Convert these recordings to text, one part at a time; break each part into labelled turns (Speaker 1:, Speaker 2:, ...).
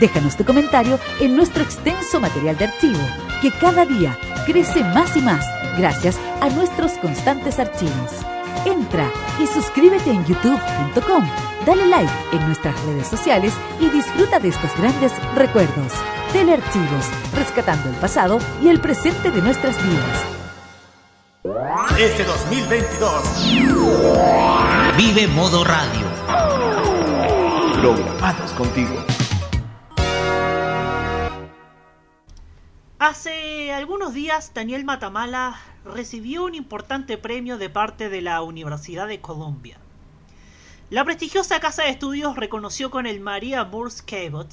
Speaker 1: Déjanos tu comentario en nuestro extenso material de archivo, que cada día crece más y más gracias a nuestros constantes archivos. Entra y suscríbete en youtube.com, dale like en nuestras redes sociales y disfruta de estos grandes recuerdos. Telearchivos, rescatando el pasado y el presente de nuestras vidas.
Speaker 2: Este 2022
Speaker 3: Vive Modo Radio.
Speaker 2: programados contigo.
Speaker 4: Hace algunos días Daniel Matamala recibió un importante premio de parte de la Universidad de Columbia. La prestigiosa casa de estudios reconoció con el Maria Moores Cabot,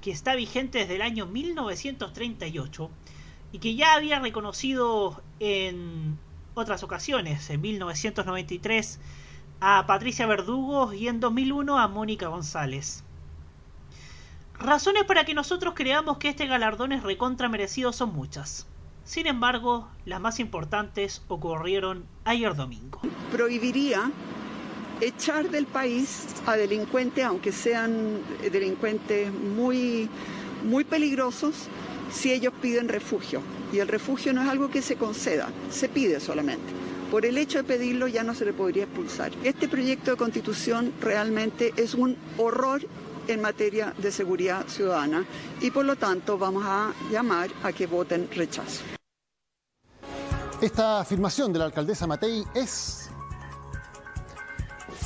Speaker 4: que está vigente desde el año 1938 y que ya había reconocido en otras ocasiones, en 1993 a Patricia Verdugo y en 2001 a Mónica González. Razones para que nosotros creamos que este galardón es recontra merecido son muchas. Sin embargo, las más importantes ocurrieron ayer domingo.
Speaker 5: prohibiría echar del país a delincuentes, aunque sean delincuentes muy, muy peligrosos, si ellos piden refugio. Y el refugio no es algo que se conceda, se pide solamente. Por el hecho de pedirlo ya no se le podría expulsar. Este proyecto de constitución realmente es un horror en materia de seguridad ciudadana y por lo tanto vamos a llamar a que voten rechazo.
Speaker 6: Esta afirmación de la alcaldesa Matei es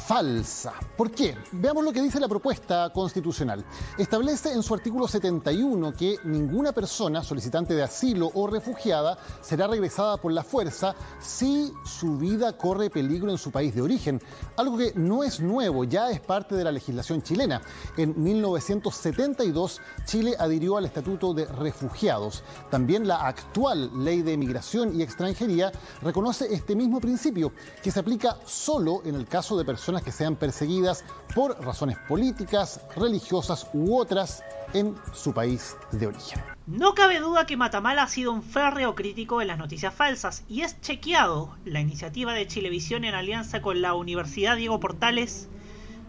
Speaker 6: falsa. ¿Por qué? Veamos lo que dice la propuesta constitucional. Establece en su artículo 71 que ninguna persona solicitante de asilo o refugiada será regresada por la fuerza si su vida corre peligro en su país de origen. Algo que no es nuevo, ya es parte de la legislación chilena. En 1972 Chile adhirió al Estatuto de Refugiados. También la actual Ley de Migración y Extranjería reconoce este mismo principio, que se aplica solo en el caso de personas que sean perseguidas por razones políticas, religiosas u otras en su país de origen.
Speaker 4: No cabe duda que Matamala ha sido un férreo crítico de las noticias falsas y es chequeado la iniciativa de Chilevisión en alianza con la Universidad Diego Portales,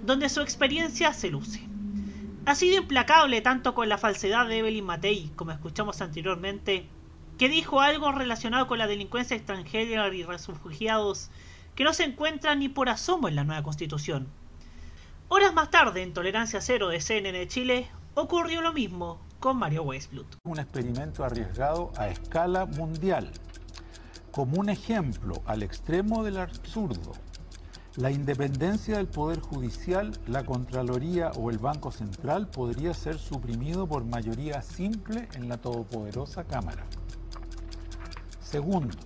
Speaker 4: donde su experiencia se luce. Ha sido implacable tanto con la falsedad de Evelyn Matei, como escuchamos anteriormente, que dijo algo relacionado con la delincuencia extranjera y refugiados que no se encuentran ni por asomo en la nueva constitución. Horas más tarde, en Tolerancia Cero de CNN Chile, ocurrió lo mismo con Mario Weisblut.
Speaker 7: Un experimento arriesgado a escala mundial. Como un ejemplo al extremo del absurdo, la independencia del Poder Judicial, la Contraloría o el Banco Central podría ser suprimido por mayoría simple en la todopoderosa Cámara. Segundo,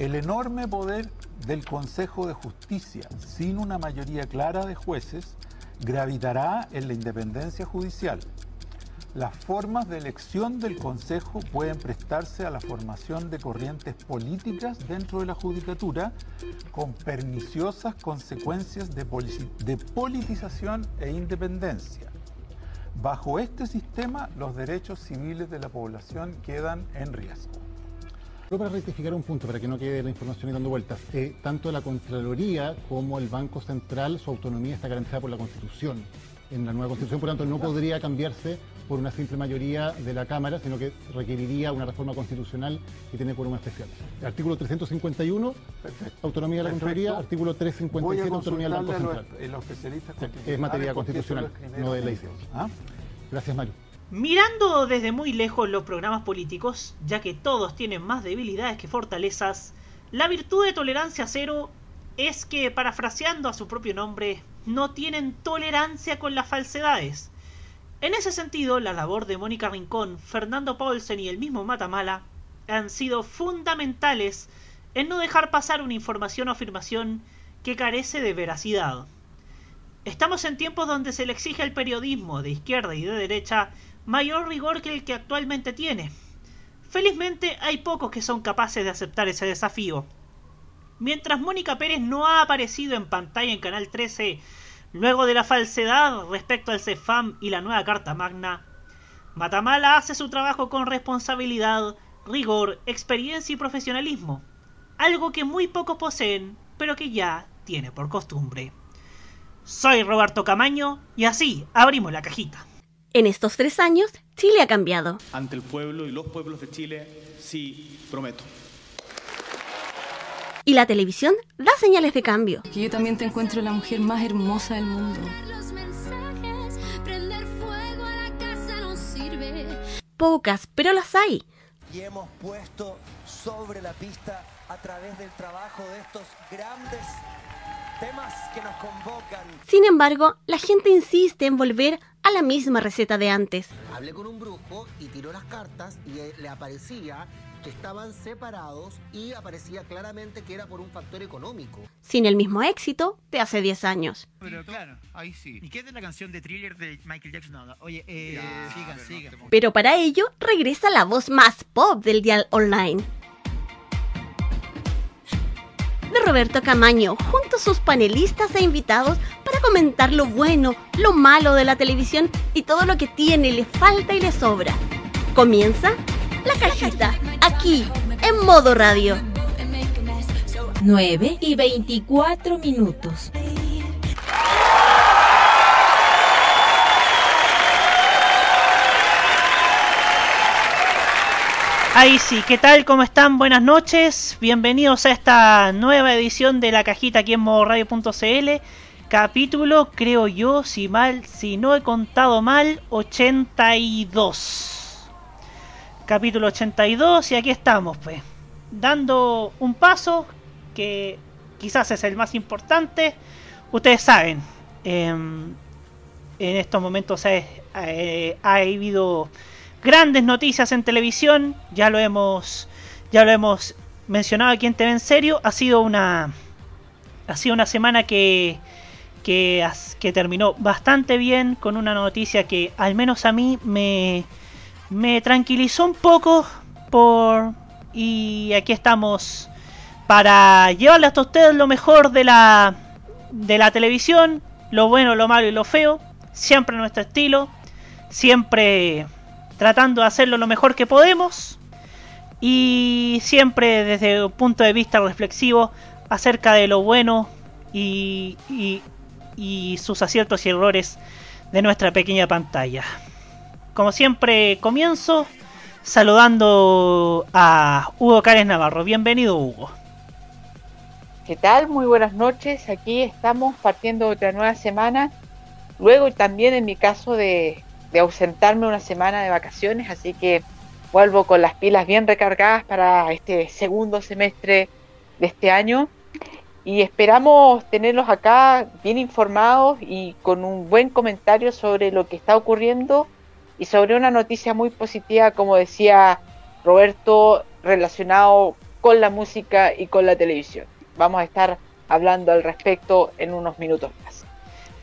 Speaker 7: el enorme poder del Consejo de Justicia, sin una mayoría clara de jueces, gravitará en la independencia judicial. Las formas de elección del Consejo pueden prestarse a la formación de corrientes políticas dentro de la judicatura con perniciosas consecuencias de, de politización e independencia. Bajo este sistema, los derechos civiles de la población quedan en riesgo.
Speaker 6: Solo para rectificar un punto, para que no quede la información dando vueltas, eh, tanto la Contraloría como el Banco Central, su autonomía está garantizada por la Constitución, en la nueva Constitución, por lo tanto no podría cambiarse por una simple mayoría de la Cámara, sino que requeriría una reforma constitucional y tiene por una especial. Artículo 351, autonomía de la Contraloría, artículo 357, autonomía del Banco Central.
Speaker 7: Los, los especialistas
Speaker 6: es materia constitucional, no de ley.
Speaker 7: ¿Ah?
Speaker 6: Gracias, Mario.
Speaker 4: Mirando desde muy lejos los programas políticos, ya que todos tienen más debilidades que fortalezas, la virtud de tolerancia cero es que, parafraseando a su propio nombre, no tienen tolerancia con las falsedades. En ese sentido, la labor de Mónica Rincón, Fernando Paulsen y el mismo Matamala han sido fundamentales en no dejar pasar una información o afirmación que carece de veracidad. Estamos en tiempos donde se le exige al periodismo de izquierda y de derecha mayor rigor que el que actualmente tiene. Felizmente hay pocos que son capaces de aceptar ese desafío. Mientras Mónica Pérez no ha aparecido en pantalla en Canal 13 luego de la falsedad respecto al CEFAM y la nueva Carta Magna, Matamala hace su trabajo con responsabilidad, rigor, experiencia y profesionalismo, algo que muy pocos poseen, pero que ya tiene por costumbre. Soy Roberto Camaño y así abrimos la cajita.
Speaker 3: En estos tres años, Chile ha cambiado.
Speaker 8: Ante el pueblo y los pueblos de Chile, sí, prometo.
Speaker 3: Y la televisión da señales de cambio.
Speaker 9: Que yo también te encuentro la mujer más hermosa del mundo.
Speaker 3: Pocas, pero las hay.
Speaker 10: Y hemos puesto sobre la pista a través del trabajo de estos grandes temas que nos convocan.
Speaker 3: Sin embargo, la gente insiste en volver a la misma receta de antes.
Speaker 11: Hablé con un brujo y tiró las cartas y le aparecía que estaban separados y aparecía claramente que era por un factor económico.
Speaker 3: Sin el mismo éxito de hace 10 años.
Speaker 12: Pero claro, ahí sí. ¿Y qué es de la canción de Thriller de Michael Jackson? No, oye, eh, sigan, sigan.
Speaker 3: Pero para ello regresa la voz más pop del dial online. De Roberto Camaño, junto a sus panelistas e invitados para comentar lo bueno, lo malo de la televisión y todo lo que tiene, le falta y le sobra. Comienza la cajita, aquí, en modo radio.
Speaker 1: 9 y 24 minutos.
Speaker 4: Ahí sí, ¿qué tal? ¿Cómo están? Buenas noches. Bienvenidos a esta nueva edición de la cajita aquí en modoradio.cl. Capítulo, creo yo, si mal, si no he contado mal, 82 capítulo 82 y aquí estamos pues dando un paso que quizás es el más importante ustedes saben em, en estos momentos eh, ha habido grandes noticias en televisión ya lo hemos ya lo hemos mencionado aquí en TV en serio. Ha sido una ha sido una semana que que, terminó bastante bien con una noticia que al menos a mí me me tranquilizó un poco por y aquí estamos para llevarle hasta ustedes lo mejor de la de la televisión, lo bueno, lo malo y lo feo, siempre nuestro estilo, siempre tratando de hacerlo lo mejor que podemos y siempre desde un punto de vista reflexivo acerca de lo bueno y, y, sus aciertos y errores de nuestra pequeña pantalla como siempre, comienzo saludando a Hugo Cárez Navarro. Bienvenido, Hugo.
Speaker 13: ¿Qué tal? Muy buenas noches. Aquí estamos partiendo otra nueva semana. Luego también en mi caso de, de ausentarme una semana de vacaciones, así que vuelvo con las pilas bien recargadas para este segundo semestre de este año y esperamos tenerlos acá bien informados y con un buen comentario sobre lo que está ocurriendo y sobre una noticia muy positiva, como decía Roberto, relacionado con la música y con la televisión. Vamos a estar hablando al respecto en unos minutos más.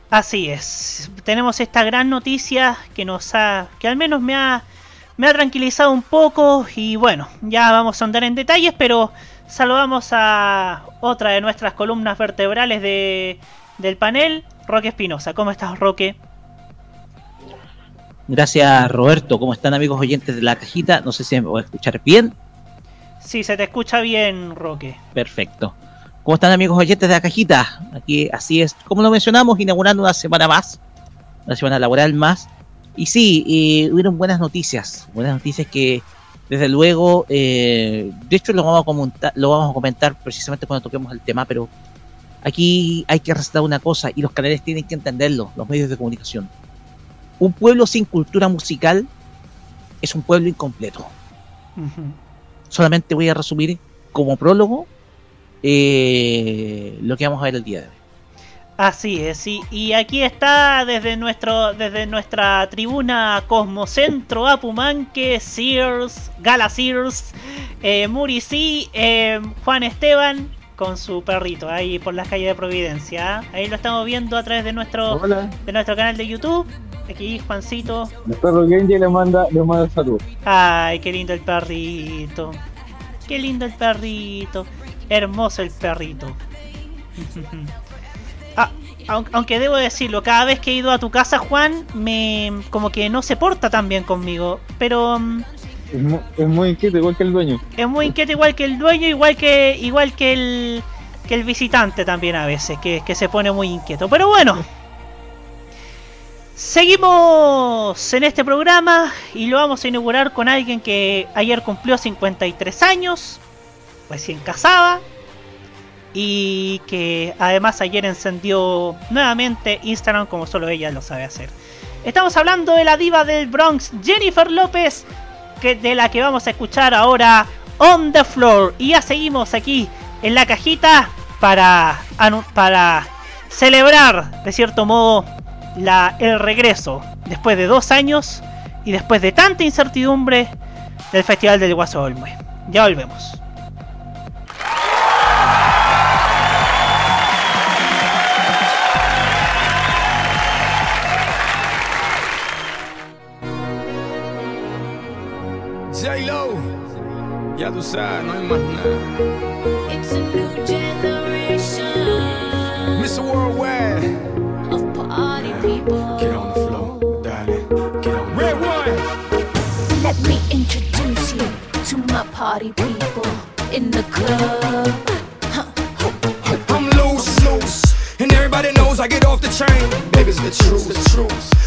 Speaker 4: Así es. Tenemos esta gran noticia que nos ha que al menos me ha me ha tranquilizado un poco y bueno, ya vamos a andar en detalles, pero saludamos a otra de nuestras columnas vertebrales de, del panel, Roque Espinosa. ¿Cómo estás, Roque?
Speaker 14: Gracias Roberto, ¿cómo están amigos oyentes de la cajita? No sé si me voy a escuchar bien.
Speaker 4: Sí, se te escucha bien, Roque.
Speaker 14: Perfecto. ¿Cómo están amigos oyentes de la cajita? Aquí así es, como lo mencionamos, inaugurando una semana más, una semana laboral más. Y sí, eh, hubieron buenas noticias, buenas noticias que desde luego, eh, de hecho lo vamos, a comentar, lo vamos a comentar precisamente cuando toquemos el tema, pero aquí hay que resaltar una cosa y los canales tienen que entenderlo, los medios de comunicación un pueblo sin cultura musical es un pueblo incompleto. Solamente voy a resumir como prólogo eh, lo que vamos a ver el día de hoy.
Speaker 4: Así es, sí. Y aquí está desde nuestro desde nuestra tribuna Cosmocentro Apumanque, Sears, Gala Sears, eh, Murici, eh, Juan Esteban con su perrito ahí por las calles de Providencia. ¿ah? Ahí lo estamos viendo a través de nuestro de nuestro canal de YouTube. Aquí Juancito.
Speaker 15: El perro Genji le manda le manda salud.
Speaker 4: Ay, qué lindo el perrito. Qué lindo el perrito. Hermoso el perrito. Ah, aunque debo decirlo, cada vez que he ido a tu casa, Juan, me como que no se porta tan bien conmigo. Pero mm,
Speaker 15: es muy, es muy inquieto, igual que el dueño.
Speaker 4: Es muy inquieto, igual que el dueño, igual que igual que el que el visitante también a veces, que, que se pone muy inquieto. Pero bueno, seguimos en este programa y lo vamos a inaugurar con alguien que ayer cumplió 53 años, recién casada y que además ayer encendió nuevamente Instagram como solo ella lo sabe hacer. Estamos hablando de la diva del Bronx, Jennifer López, que de la que vamos a escuchar ahora On the Floor. Y ya seguimos aquí en la cajita para, para celebrar, de cierto modo, la, el regreso después de dos años y después de tanta incertidumbre del Festival del Guaso Olmue. Ya volvemos.
Speaker 16: Ya tú sabes, no hay más nada.
Speaker 17: It's a new generation
Speaker 16: Mr. Worldwide,
Speaker 17: of party people.
Speaker 16: get on the floor, darling. Get on the Red one.
Speaker 17: Let me introduce you to my party people in the club.
Speaker 16: I'm loose, loose, and everybody knows I get off the train. Baby's the truth, the truth.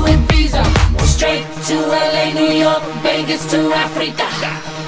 Speaker 17: to Ibiza, or straight to LA, New York, Vegas to Africa.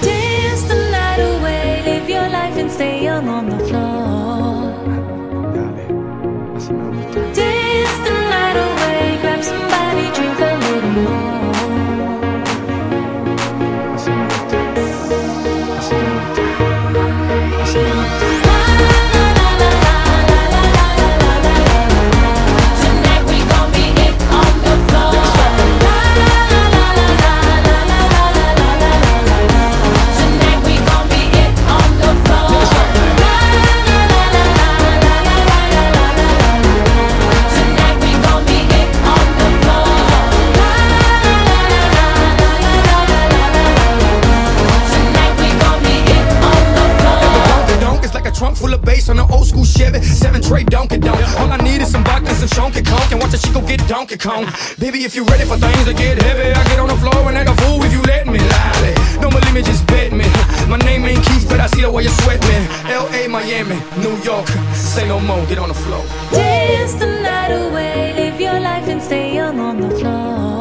Speaker 16: Get Baby, if you're ready for things to get heavy, I get on the floor and act a fool if you let me. Lally. Don't believe me, just bet me. My name ain't Keith, but I see the way you sweat me. L.A., Miami, New York. Say no more, get on the floor.
Speaker 17: Dance the night away, live your life and stay young on the floor.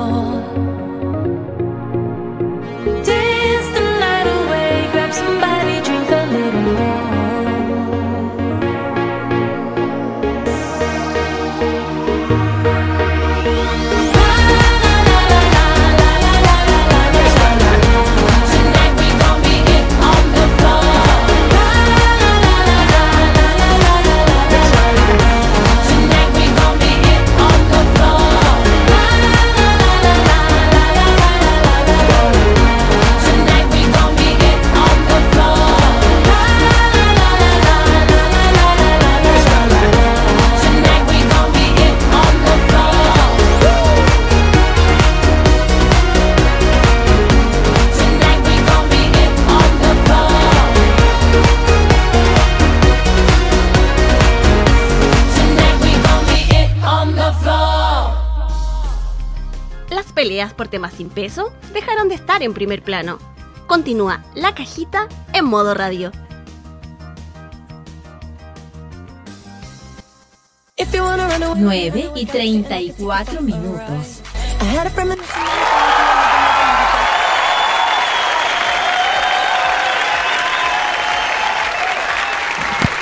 Speaker 3: Peleas por temas sin peso dejaron de estar en primer plano. Continúa la cajita en modo radio.
Speaker 1: 9 y 34 minutos.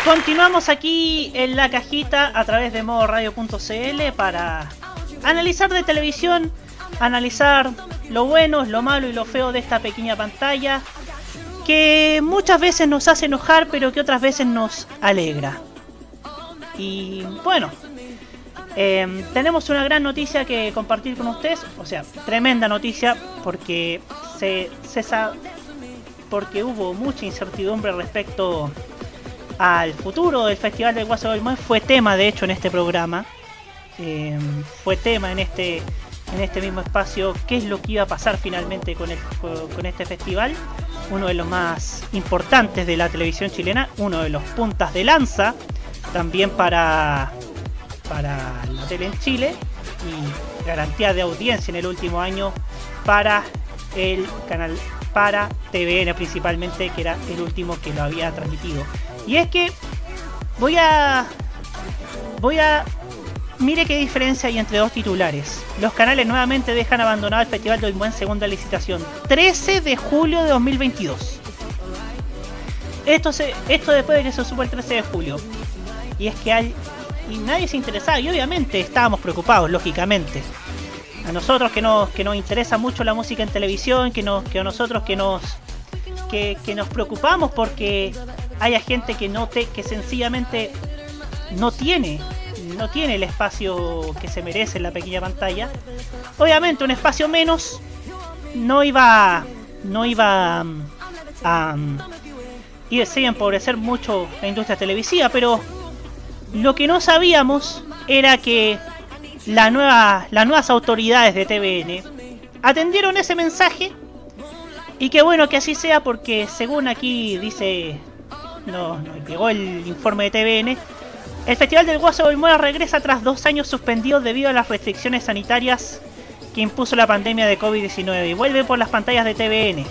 Speaker 4: Continuamos aquí en la cajita a través de modoradio.cl para analizar de televisión, analizar lo bueno, lo malo y lo feo de esta pequeña pantalla que muchas veces nos hace enojar pero que otras veces nos alegra. Y bueno, eh, tenemos una gran noticia que compartir con ustedes, o sea, tremenda noticia porque se, se porque hubo mucha incertidumbre respecto al futuro del Festival del Guaso del. Fue tema, de hecho, en este programa. Eh, fue tema en este en este mismo espacio qué es lo que iba a pasar finalmente con, el, con, este festival. Uno de los más importantes de la televisión chilena, uno de los puntas de lanza también para, para la tele en Chile y garantía de audiencia en el último año para el canal para TVN principalmente que era el último que lo había transmitido y es que voy a voy a mire qué diferencia hay entre dos titulares. Los canales nuevamente dejan abandonado el festival del buen segunda licitación 13 de julio de 2022 esto se esto después de que se supo el 13 de julio. Y es que hay y nadie se interesaba y obviamente estábamos preocupados lógicamente. A nosotros que nos que nos interesa mucho la música en televisión que nos que a nosotros que nos que, que nos preocupamos porque haya gente que no te que sencillamente no tiene no tiene el espacio que se merece en la pequeña pantalla. Obviamente un espacio menos no iba no iba mm, a mm, y sí, empobrecer mucho la industria televisiva, pero lo que no sabíamos era que la nueva, las nuevas autoridades de TVN atendieron ese mensaje. Y qué bueno que así sea porque según aquí dice, no, no llegó el informe de TVN, el Festival del Guaso Muera regresa tras dos años suspendidos debido a las restricciones sanitarias que impuso la pandemia de COVID-19 y vuelve por las pantallas de TVN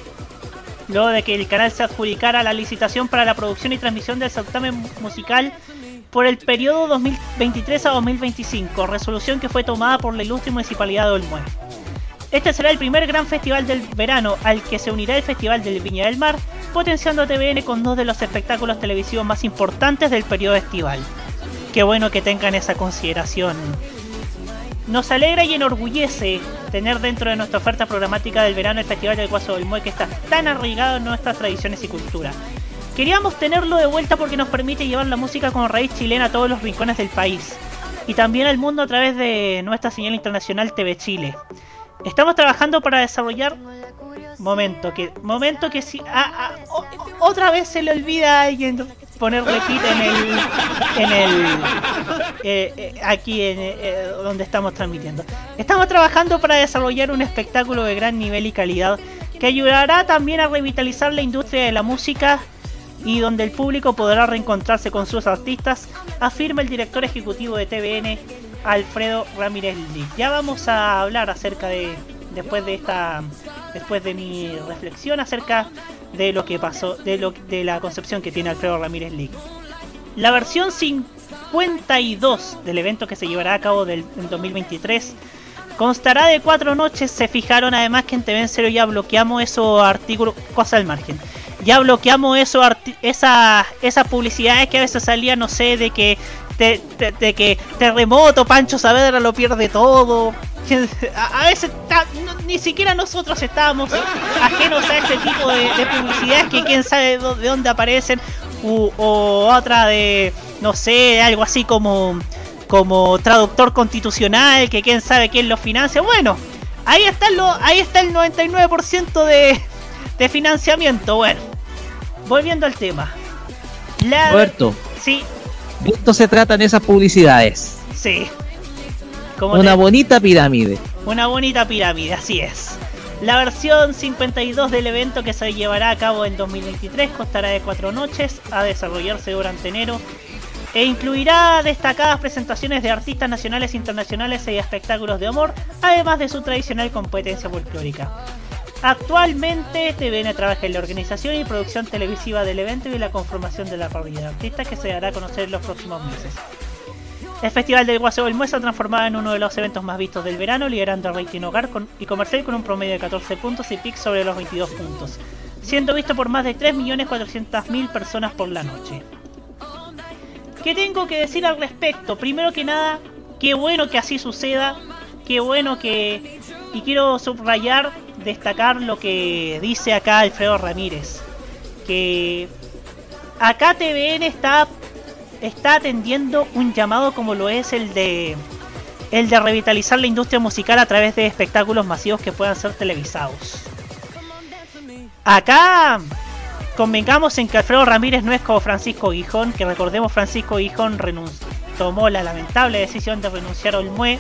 Speaker 4: luego de que el canal se adjudicara la licitación para la producción y transmisión del certamen musical por el periodo 2023 a 2025, resolución que fue tomada por la ilustre Municipalidad de Olmué. Este será el primer gran festival del verano al que se unirá el Festival del Viña del Mar, potenciando a TVN con dos de los espectáculos televisivos más importantes del periodo estival. Qué bueno que tengan esa consideración. Nos alegra y enorgullece tener dentro de nuestra oferta programática del verano el Festival del Guaso del Mue que está tan arraigado en nuestras tradiciones y cultura. Queríamos tenerlo de vuelta porque nos permite llevar la música como raíz chilena a todos los rincones del país y también al mundo a través de nuestra señal internacional TV Chile. Estamos trabajando para desarrollar momento que momento que si ah, ah, otra vez se le olvida a alguien poner repeat en el en el eh, eh, aquí en eh, donde estamos transmitiendo. Estamos trabajando para desarrollar un espectáculo de gran nivel y calidad que ayudará también a revitalizar la industria de la música y donde el público podrá reencontrarse con sus artistas, afirma el director ejecutivo de TVN, Alfredo Ramírez Lee. Ya vamos a hablar acerca de, después de esta, después de mi reflexión acerca de lo que pasó, de, lo, de la concepción que tiene Alfredo Ramírez Lee. La versión 52 del evento que se llevará a cabo del, en 2023 constará de cuatro noches. Se fijaron además que en TV en ya bloqueamos esos artículos, cosa al margen. Ya bloqueamos eso, esas esas publicidades que a veces salían, no sé, de que de, de- de que terremoto, Pancho Saavedra lo pierde todo. A, a veces ta- no- ni siquiera nosotros estábamos ajenos a este tipo de, de publicidades que quién sabe de dó- de dónde aparecen. U- o otra de, no sé, algo así como como traductor constitucional, que quién sabe quién lo financia. Bueno, ahí está, lo, ahí está el 99% de, de financiamiento. Bueno, volviendo al tema. La,
Speaker 14: Roberto,
Speaker 4: Sí,
Speaker 14: de esto se tratan esas publicidades.
Speaker 4: sí. Como
Speaker 14: Una
Speaker 4: te-
Speaker 14: bonita pirámide.
Speaker 4: Una bonita pirámide, así es. La versión 52 del evento que se llevará a cabo en 2023 constará de cuatro noches a desarrollarse durante enero e incluirá destacadas presentaciones de artistas nacionales e internacionales y espectáculos de humor, además de su tradicional competencia folclórica. Actualmente TVN trabaja en la organización y producción televisiva del evento y la conformación de la parrilla de artistas que se dará a conocer en los próximos meses. El Festival del Guaseo del Mue se ha transformado en uno de los eventos más vistos del verano, liderando el rating hogar con- y comercial con un promedio de 14 puntos y pic sobre los 22 puntos, siendo visto por más de 3.400.000 personas por la noche. ¿Qué tengo que decir al respecto? Primero que nada, qué bueno que así suceda, qué bueno que... Y quiero subrayar, destacar lo que dice acá Alfredo Ramírez, que acá TVN está está atendiendo un llamado como lo es el de el de revitalizar la industria musical a través de espectáculos masivos que puedan ser televisados. Acá convengamos en que Alfredo Ramírez no es como Francisco Guijón, que recordemos Francisco Guijón tomó la lamentable decisión de renunciar a Olmué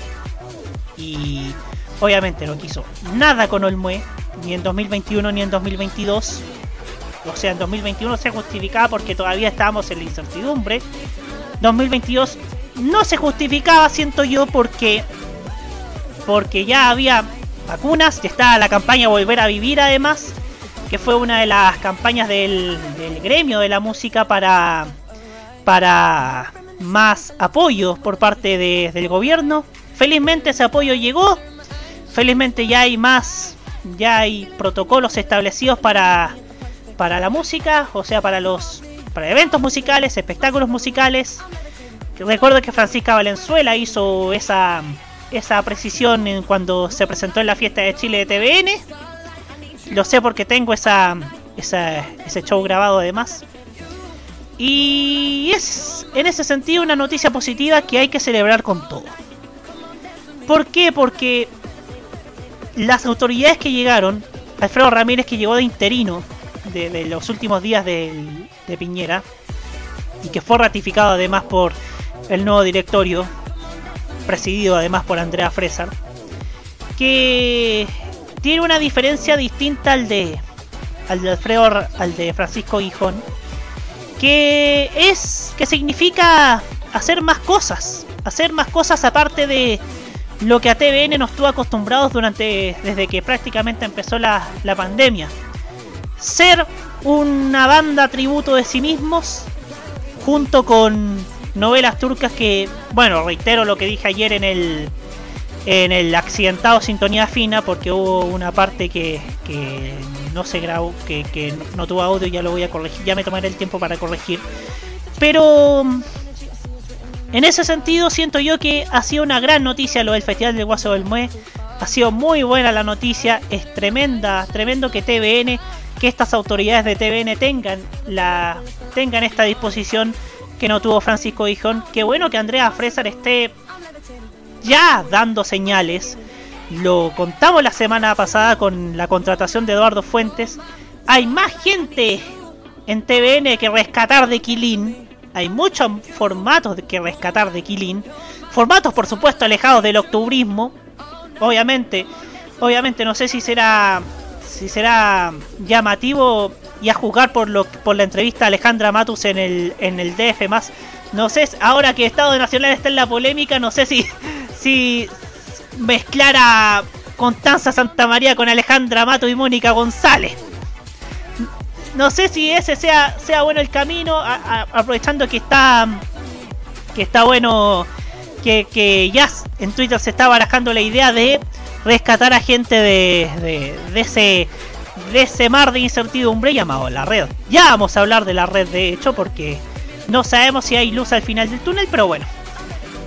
Speaker 4: y obviamente no quiso nada con Olmué, ni en 2021 ni en 2022. O sea, en 2021 se justificaba porque todavía estábamos en la incertidumbre. 2022 no se justificaba, siento yo, porque porque ya había vacunas, ya estaba la campaña Volver a Vivir además, que fue una de las campañas del, gremio de la música para para más apoyo por parte de- del gobierno. Felizmente ese apoyo llegó. Felizmente ya hay más, ya hay protocolos establecidos para para la música, o sea, para los para eventos musicales, espectáculos musicales. Recuerdo que Francisca Valenzuela hizo esa esa precisión cuando se presentó en la fiesta de Chile de TVN. Lo sé porque tengo esa ese show grabado además. Y es en ese sentido una noticia positiva que hay que celebrar con todo. ¿Por qué? Porque las autoridades que llegaron, Alfredo Ramírez que llegó de interino de, de los últimos días del- de Piñera y que fue ratificado además por el nuevo directorio, presidido además por Andrea Fresar, que tiene una diferencia distinta al de al de Alfredo al de Francisco Guijón, que es que significa hacer más cosas, hacer más cosas aparte de lo que a TVN nos tuvo acostumbrados durante desde que prácticamente empezó la, la pandemia. Ser una banda tributo de sí mismos junto con novelas turcas que, bueno, reitero lo que dije ayer en el en el accidentado Sintonía Fina porque hubo una parte que, que no se grabó, que, que no tuvo audio, ya lo voy a corregir, ya me tomaré el tiempo para corregir. Pero en ese sentido siento yo que ha sido una gran noticia lo del Festival del Guaso del Mue. Ha sido muy buena la noticia, es tremenda, tremendo que TVN, que estas autoridades de TVN tengan la tengan esta disposición que no tuvo Francisco Gijón. Qué bueno que Andrea Fresar esté ya dando señales. Lo contamos la semana pasada con la contratación de Eduardo Fuentes. Hay más gente en TVN que rescatar de Quilín. Hay muchos formatos que rescatar de Quilín. Formatos, por supuesto, alejados del octubrismo. Obviamente, obviamente no sé si será si será llamativo y a juzgar por lo por la entrevista a Alejandra Matus en el en el DF más. No sé, ahora que Estado Nacional está en la polémica, no sé si si mezclar a Constanza Santamaría con Alejandra Matus y Mónica González. No sé si ese sea sea bueno el camino, aprovechando que está que está bueno que, que ya en Twitter se está barajando la idea de rescatar a gente de, de, de ese de ese mar de incertidumbre llamado la red. Ya vamos a hablar de la red de hecho porque no sabemos si hay luz al final del túnel, pero bueno.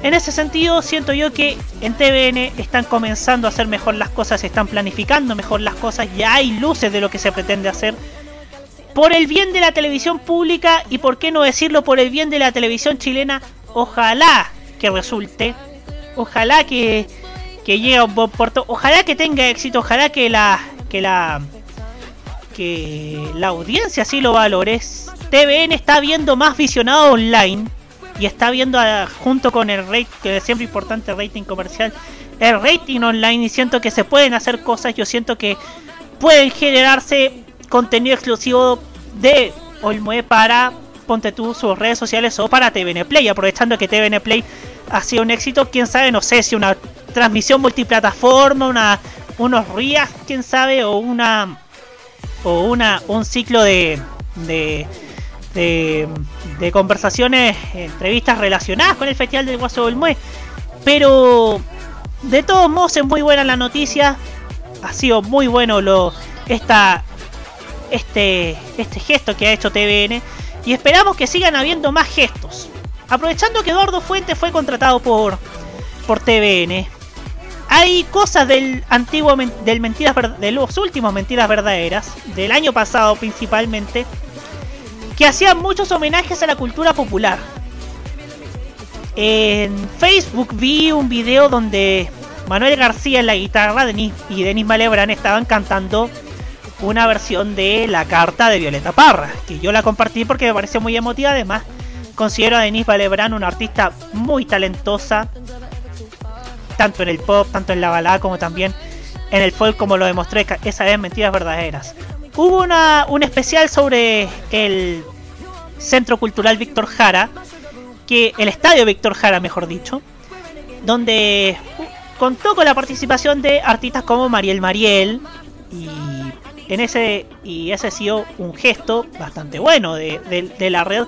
Speaker 4: En ese sentido siento yo que en TVN están comenzando a hacer mejor las cosas, están planificando mejor las cosas, ya hay luces de lo que se pretende hacer por el bien de la televisión pública y por qué no decirlo por el bien de la televisión chilena, ojalá que resulte, ojalá que, que llegue a un buen puerto, ojalá que tenga éxito, ojalá que la que la que la audiencia sí lo valore. TVN está viendo más visionado online y está viendo junto con el rate, que es siempre importante el rating comercial, el rating online y siento que se pueden hacer cosas, yo siento que pueden generarse contenido exclusivo de Olmue para ponte tú sus redes sociales o para TVN Play, aprovechando que TVN Play ha sido un éxito, quién sabe, no sé si una transmisión multiplataforma, una unos RIAs, quién sabe, o una o una un ciclo de de, de, conversaciones, entrevistas relacionadas con el Festival del Guaso del Mue. Pero de todos modos es muy buena la noticia. Ha sido muy bueno lo esta este este gesto que ha hecho TVN y esperamos que sigan habiendo más gestos. Aprovechando que Eduardo Fuentes fue contratado por por TVN. Hay cosas del antiguo del mentiras de los últimos mentiras verdaderas del año pasado principalmente que hacían muchos homenajes a la cultura popular. En Facebook vi un video donde Manuel García en la guitarra y Denis Malebrán estaban cantando una versión de La Carta de Violeta Parra, que yo la compartí porque me pareció muy emotiva. Además, considero a Denise Malebrán una artista muy talentosa, tanto en el pop, tanto en la balada, como también en el folk, como lo demostré esa vez en Mentiras Verdaderas. Hubo una, un especial sobre el Centro Cultural Víctor Jara, que el Estadio Víctor Jara, mejor dicho, donde contó con la participación de artistas como Mariel Mariel y en ese y ese ha sido un gesto bastante bueno de, la red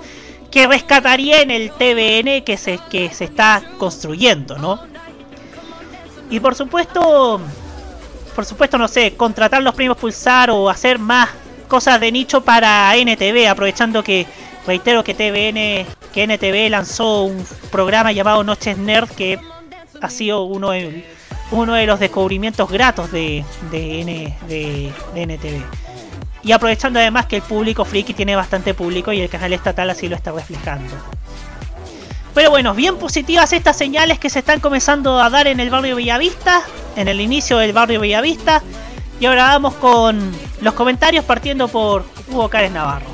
Speaker 4: que rescataría en el TVN que se, que se está construyendo, ¿no? Y por supuesto, por supuesto, no sé, contratar los premios Pulsar o hacer más cosas de nicho para NTV, aprovechando que, reitero que TVN, que NTV lanzó un programa llamado Noches Nerd que ha sido uno de, uno de los descubrimientos gratos de, de, N- de- NTV. Y aprovechando además que el público friki tiene bastante público y el canal estatal así lo está reflejando. Pero bueno, bien positivas estas señales que se están comenzando a dar en el barrio Bellavista, en el inicio del barrio Bellavista. Y ahora vamos con los comentarios partiendo por Hugo Cárez Navarro.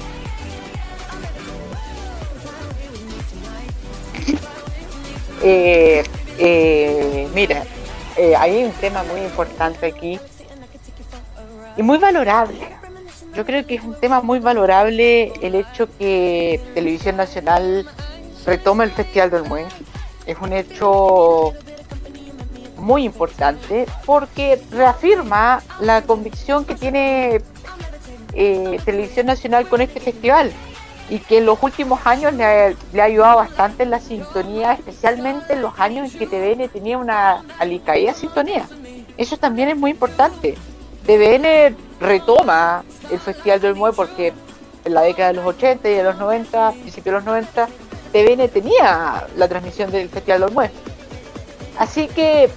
Speaker 13: Eh, eh, mira, eh, hay un tema muy importante aquí y muy valorable. Yo creo que es un tema muy valorable el hecho que Televisión Nacional retoma el Festival del Buen. Es un hecho muy importante porque reafirma la convicción que tiene eh, Televisión Nacional con este festival y que en los últimos años le ha, le ha ayudado bastante en la sintonía, especialmente en los años en que TVN tenía una alicaída sintonía. Eso también es muy importante. TVN retoma el Festival del Mue porque en la década de los 80 y de los 90, principios de los 90, TVN tenía la transmisión del Festival del Mue. Así que,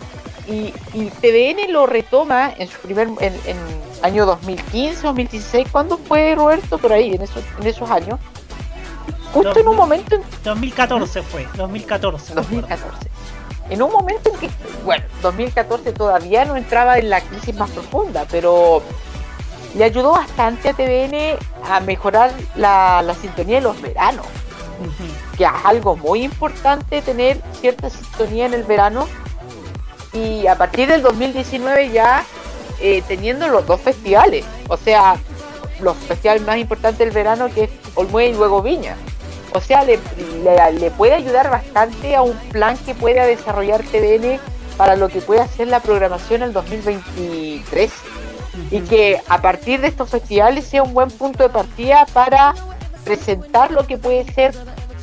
Speaker 13: y, y TVN lo retoma en su primer, en, en año 2015, 2016, ¿cuándo fue Roberto? Por ahí, en esos, en esos años. Justo en un momento en
Speaker 4: 2014 fue, 2014.
Speaker 13: 2014. En un momento en que, bueno, 2014 todavía no entraba en la crisis más profunda, pero le ayudó bastante a TVN a mejorar la, la sintonía de los veranos, que es algo muy importante tener cierta sintonía en el verano. Y a partir del 2019 ya eh, teniendo los dos festivales, o sea, los festivales más importantes del verano, que es Olmué y luego Viña. O sea, le, le- le puede ayudar bastante a un plan que pueda desarrollar TVN para lo que pueda ser la programación el 2023 y que a partir de estos festivales sea un buen punto de partida para presentar lo que puede ser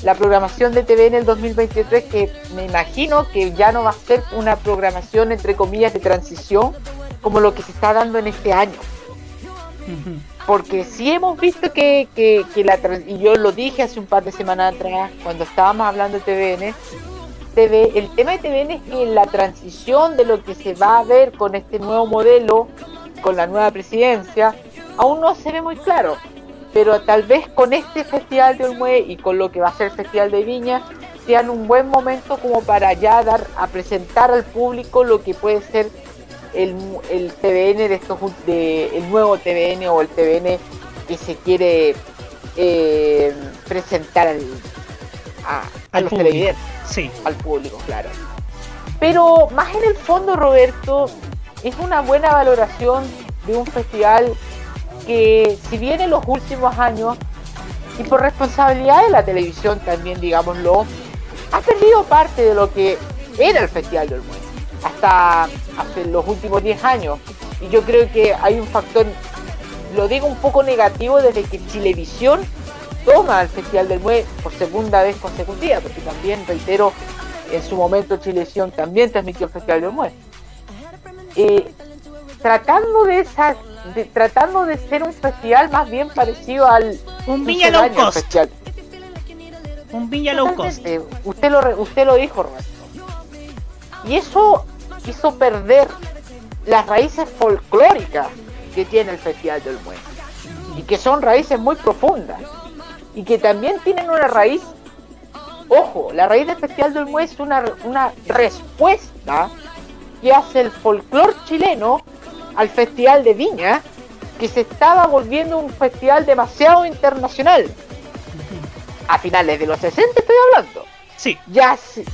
Speaker 13: la programación de TV en el 2023 que me imagino que ya no va a ser una programación entre comillas de transición como lo que se está dando en este año porque sí hemos visto que, que, que la y yo lo dije hace un par de semanas atrás cuando estábamos hablando de TVN TV, el tema de TVN es que la transición de lo que se va a ver con este nuevo modelo, con la nueva presidencia, aún no se ve muy claro. Pero tal vez con este festival de Olmué y con lo que va a ser el festival de Viña, sean un buen momento como para ya dar a presentar al público lo que puede ser el, TVN de estos ul- de, el nuevo TVN o el TVN que se quiere eh, presentar al, a, los
Speaker 4: público.
Speaker 13: televidentes
Speaker 4: Sí.
Speaker 13: al público, claro. Pero más en el fondo, Roberto, es una buena valoración de un festival que, si bien en los últimos años, y por responsabilidad de la televisión también, digámoslo, ha perdido parte de lo que era el Festival del Mundo, hasta hace los últimos 10 años. Y yo creo que hay un factor, lo digo un poco negativo, desde que Chilevisión toma el Festival del Mue por segunda vez consecutiva, porque también, reitero, en su momento Chilevisión también transmitió el Festival del Mue. Eh, tratando de esa, de- tratando de ser un festival más bien parecido al
Speaker 4: Un Viña Low Cost.
Speaker 13: festival.
Speaker 4: Un Viña Low Cost.
Speaker 13: Usted lo, usted lo dijo, Roberto. Y eso hizo perder las raíces folclóricas que tiene el Festival del Mue. Y que son raíces muy profundas. Y que también tienen una raíz. Ojo, la raíz del Festival del Mue es una, una respuesta que hace el folclor chileno al Festival de Viña, que se estaba volviendo un festival demasiado internacional. A finales de los 60 estoy hablando.
Speaker 4: Sí.
Speaker 13: Ya sí.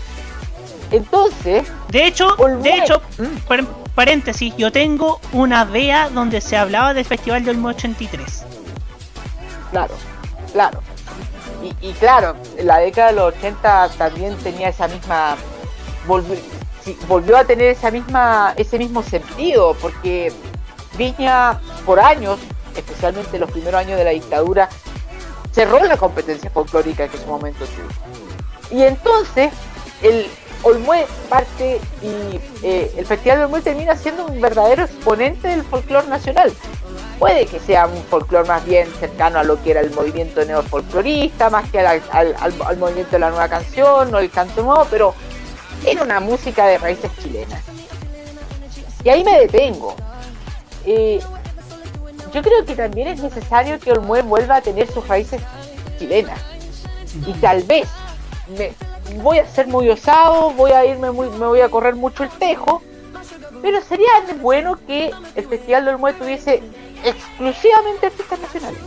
Speaker 13: Entonces,
Speaker 4: De hecho, de hecho, par- paréntesis, yo tengo una vea donde se hablaba del Festival del 83.
Speaker 13: Claro, claro. Y, y claro, la década de los 80 también tenía esa misma. volvió a tener esa misma, ese mismo sentido, porque Viña, por años, especialmente los primeros años de la dictadura, cerró la competencia folclórica que en su momento tuvo. Y entonces, el Olmué parte y eh, el Festival de Olmué termina siendo un verdadero exponente del folclore nacional. Puede que sea un folclore más bien cercano a lo que era el movimiento neofolclorista, más que al, al- al- movimiento de la nueva canción o el canto nuevo, pero era una música de raíces chilenas. Y ahí me detengo. Eh, yo creo que también es necesario que Olmué vuelva a tener sus raíces chilenas. Y tal vez me, voy a ser muy osado, voy a irme muy, me voy a correr mucho el tejo, pero sería bueno que el Festival del Olmué tuviese exclusivamente artistas nacionales.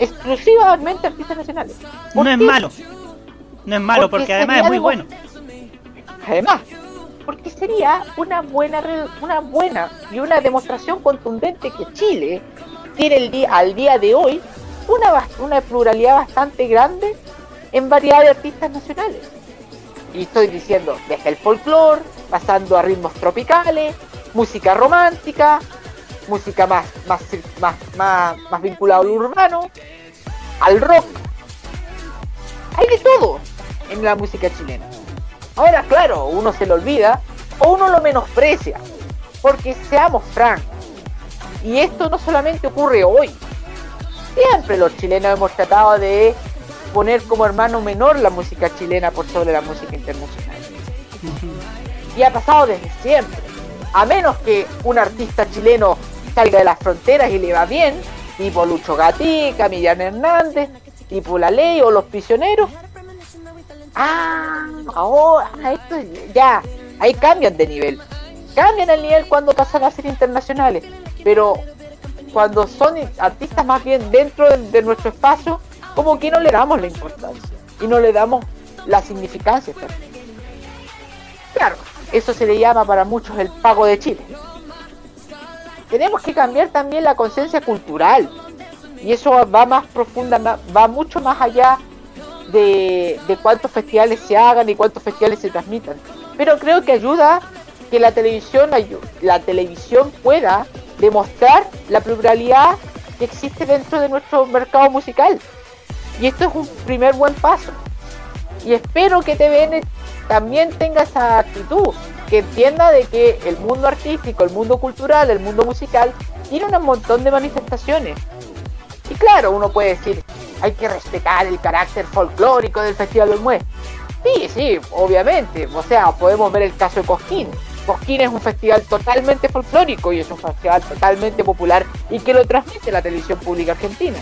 Speaker 13: Exclusivamente artistas nacionales. ¿Por
Speaker 4: No es malo. No es malo,
Speaker 13: Porque
Speaker 4: porque además es muy
Speaker 13: algo-
Speaker 4: bueno.
Speaker 13: Además, porque sería una buena, una buena y una demostración contundente que Chile tiene el día, al día de hoy una, una pluralidad bastante grande en variedad de artistas nacionales. Y estoy diciendo, desde el folclore, pasando a ritmos tropicales, música romántica, música más, más, más, más, más vinculada al urbano, al rock. Hay de todo en la música chilena. Ahora, claro, uno se lo olvida o uno lo menosprecia. Porque seamos francos. Y esto no solamente ocurre hoy. Siempre los chilenos hemos tratado de poner como hermano menor la música chilena por sobre la música internacional. Y ha pasado desde siempre. A menos que un artista chileno salga de las fronteras y le va bien, tipo Lucho Gatica, Millán Hernández, tipo La Ley o Los Prisioneros. Ah, ahora, esto es- ya, ahí cambian de nivel. Cambian el nivel cuando pasan a ser internacionales. Pero cuando son artistas más bien dentro de, de nuestro espacio, como que no le damos la importancia y no le damos la significancia. Claro, eso se le llama para muchos el pago de Chile. Tenemos que cambiar también la conciencia cultural Y eso va más profunda, va mucho más allá de, cuántos festivales se hagan y cuántos festivales se transmitan. Pero creo que ayuda que la televisión, la televisión pueda demostrar la pluralidad que existe dentro de nuestro mercado musical. Y esto es un primer buen paso. Y espero que TVN también tenga esa actitud, que entienda de que el mundo artístico, el mundo cultural, el mundo musical, tiene un montón de manifestaciones. Y claro, uno puede decir, hay que respetar el carácter folclórico del Festival del Mue. Sí, sí, obviamente. O sea, podemos ver el caso de Cosquín. Cosquín es un festival totalmente folclórico y es un festival totalmente popular y que lo transmite la televisión pública argentina.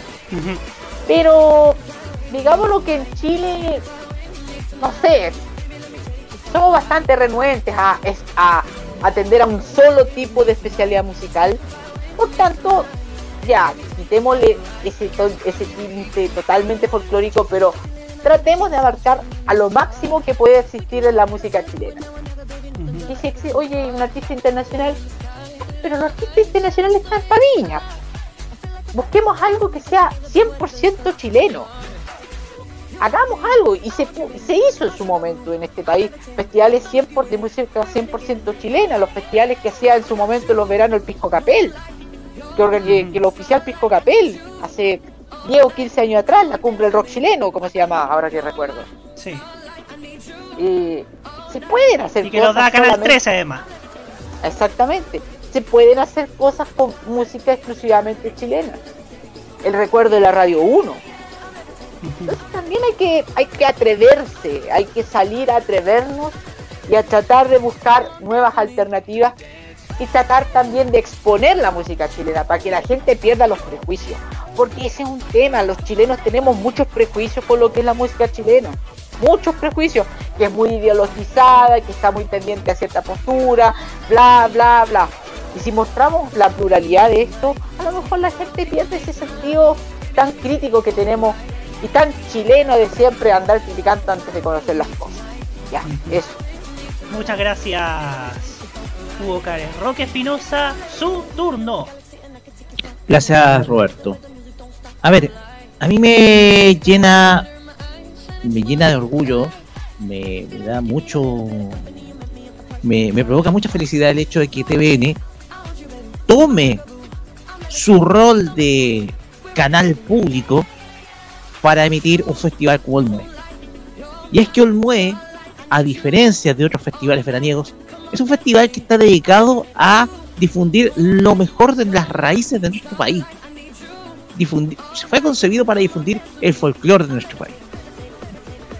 Speaker 13: Pero digamos lo que en Chile, no sé, somos bastante renuentes a, atender a un solo tipo de especialidad musical. Por tanto, ya, quitémosle ese, ese tinte totalmente folclórico, pero tratemos de abarcar a lo máximo que puede existir en la música chilena. Y si oye, un artista internacional, pero los artistas internacionales están Viña. Busquemos algo que sea 100% chileno. Hagamos algo y se, se hizo en su momento en este país festivales 100%, de música 100% chilena, los festivales que hacía en su momento en los veranos el Pisco Capel, que, que- lo oficial Pisco Capel hace 10 o 15 años atrás, la cumbre del rock chileno, como se llama ahora que recuerdo.
Speaker 4: Sí.
Speaker 13: Eh, se pueden hacer
Speaker 4: Y que nos da
Speaker 13: cosas
Speaker 4: Canal
Speaker 13: solamente-
Speaker 4: 13 además.
Speaker 13: Exactamente. Se pueden hacer cosas con música exclusivamente chilena. El recuerdo de la Radio 1. Entonces también hay que, hay que atreverse, hay que salir a atrevernos y a tratar de buscar nuevas alternativas y tratar también de exponer la música chilena para que la gente pierda los prejuicios. Porque ese es un tema, los chilenos tenemos muchos prejuicios con lo que es la música chilena. Muchos prejuicios, que es muy ideologizada, que está muy pendiente a cierta postura, bla, bla, bla. Y si mostramos la pluralidad de esto, a lo mejor la gente pierde ese sentido tan crítico que tenemos y tan chileno de siempre andar criticando antes de conocer las cosas. Ya, eso.
Speaker 4: Muchas gracias, Hugo Cárez. Roque Espinosa, su turno.
Speaker 14: Gracias, Roberto. A ver, a mí me llena, me llena de orgullo, me, me da mucho, me, me provoca mucha felicidad el hecho de que TVN tome su rol de canal público para emitir un festival como Olmue. Y es que Olmue, a diferencia de otros festivales veraniegos, es un festival que está dedicado a difundir lo mejor de las raíces de nuestro país. Difundi- se fue concebido para difundir el folclore de nuestro país.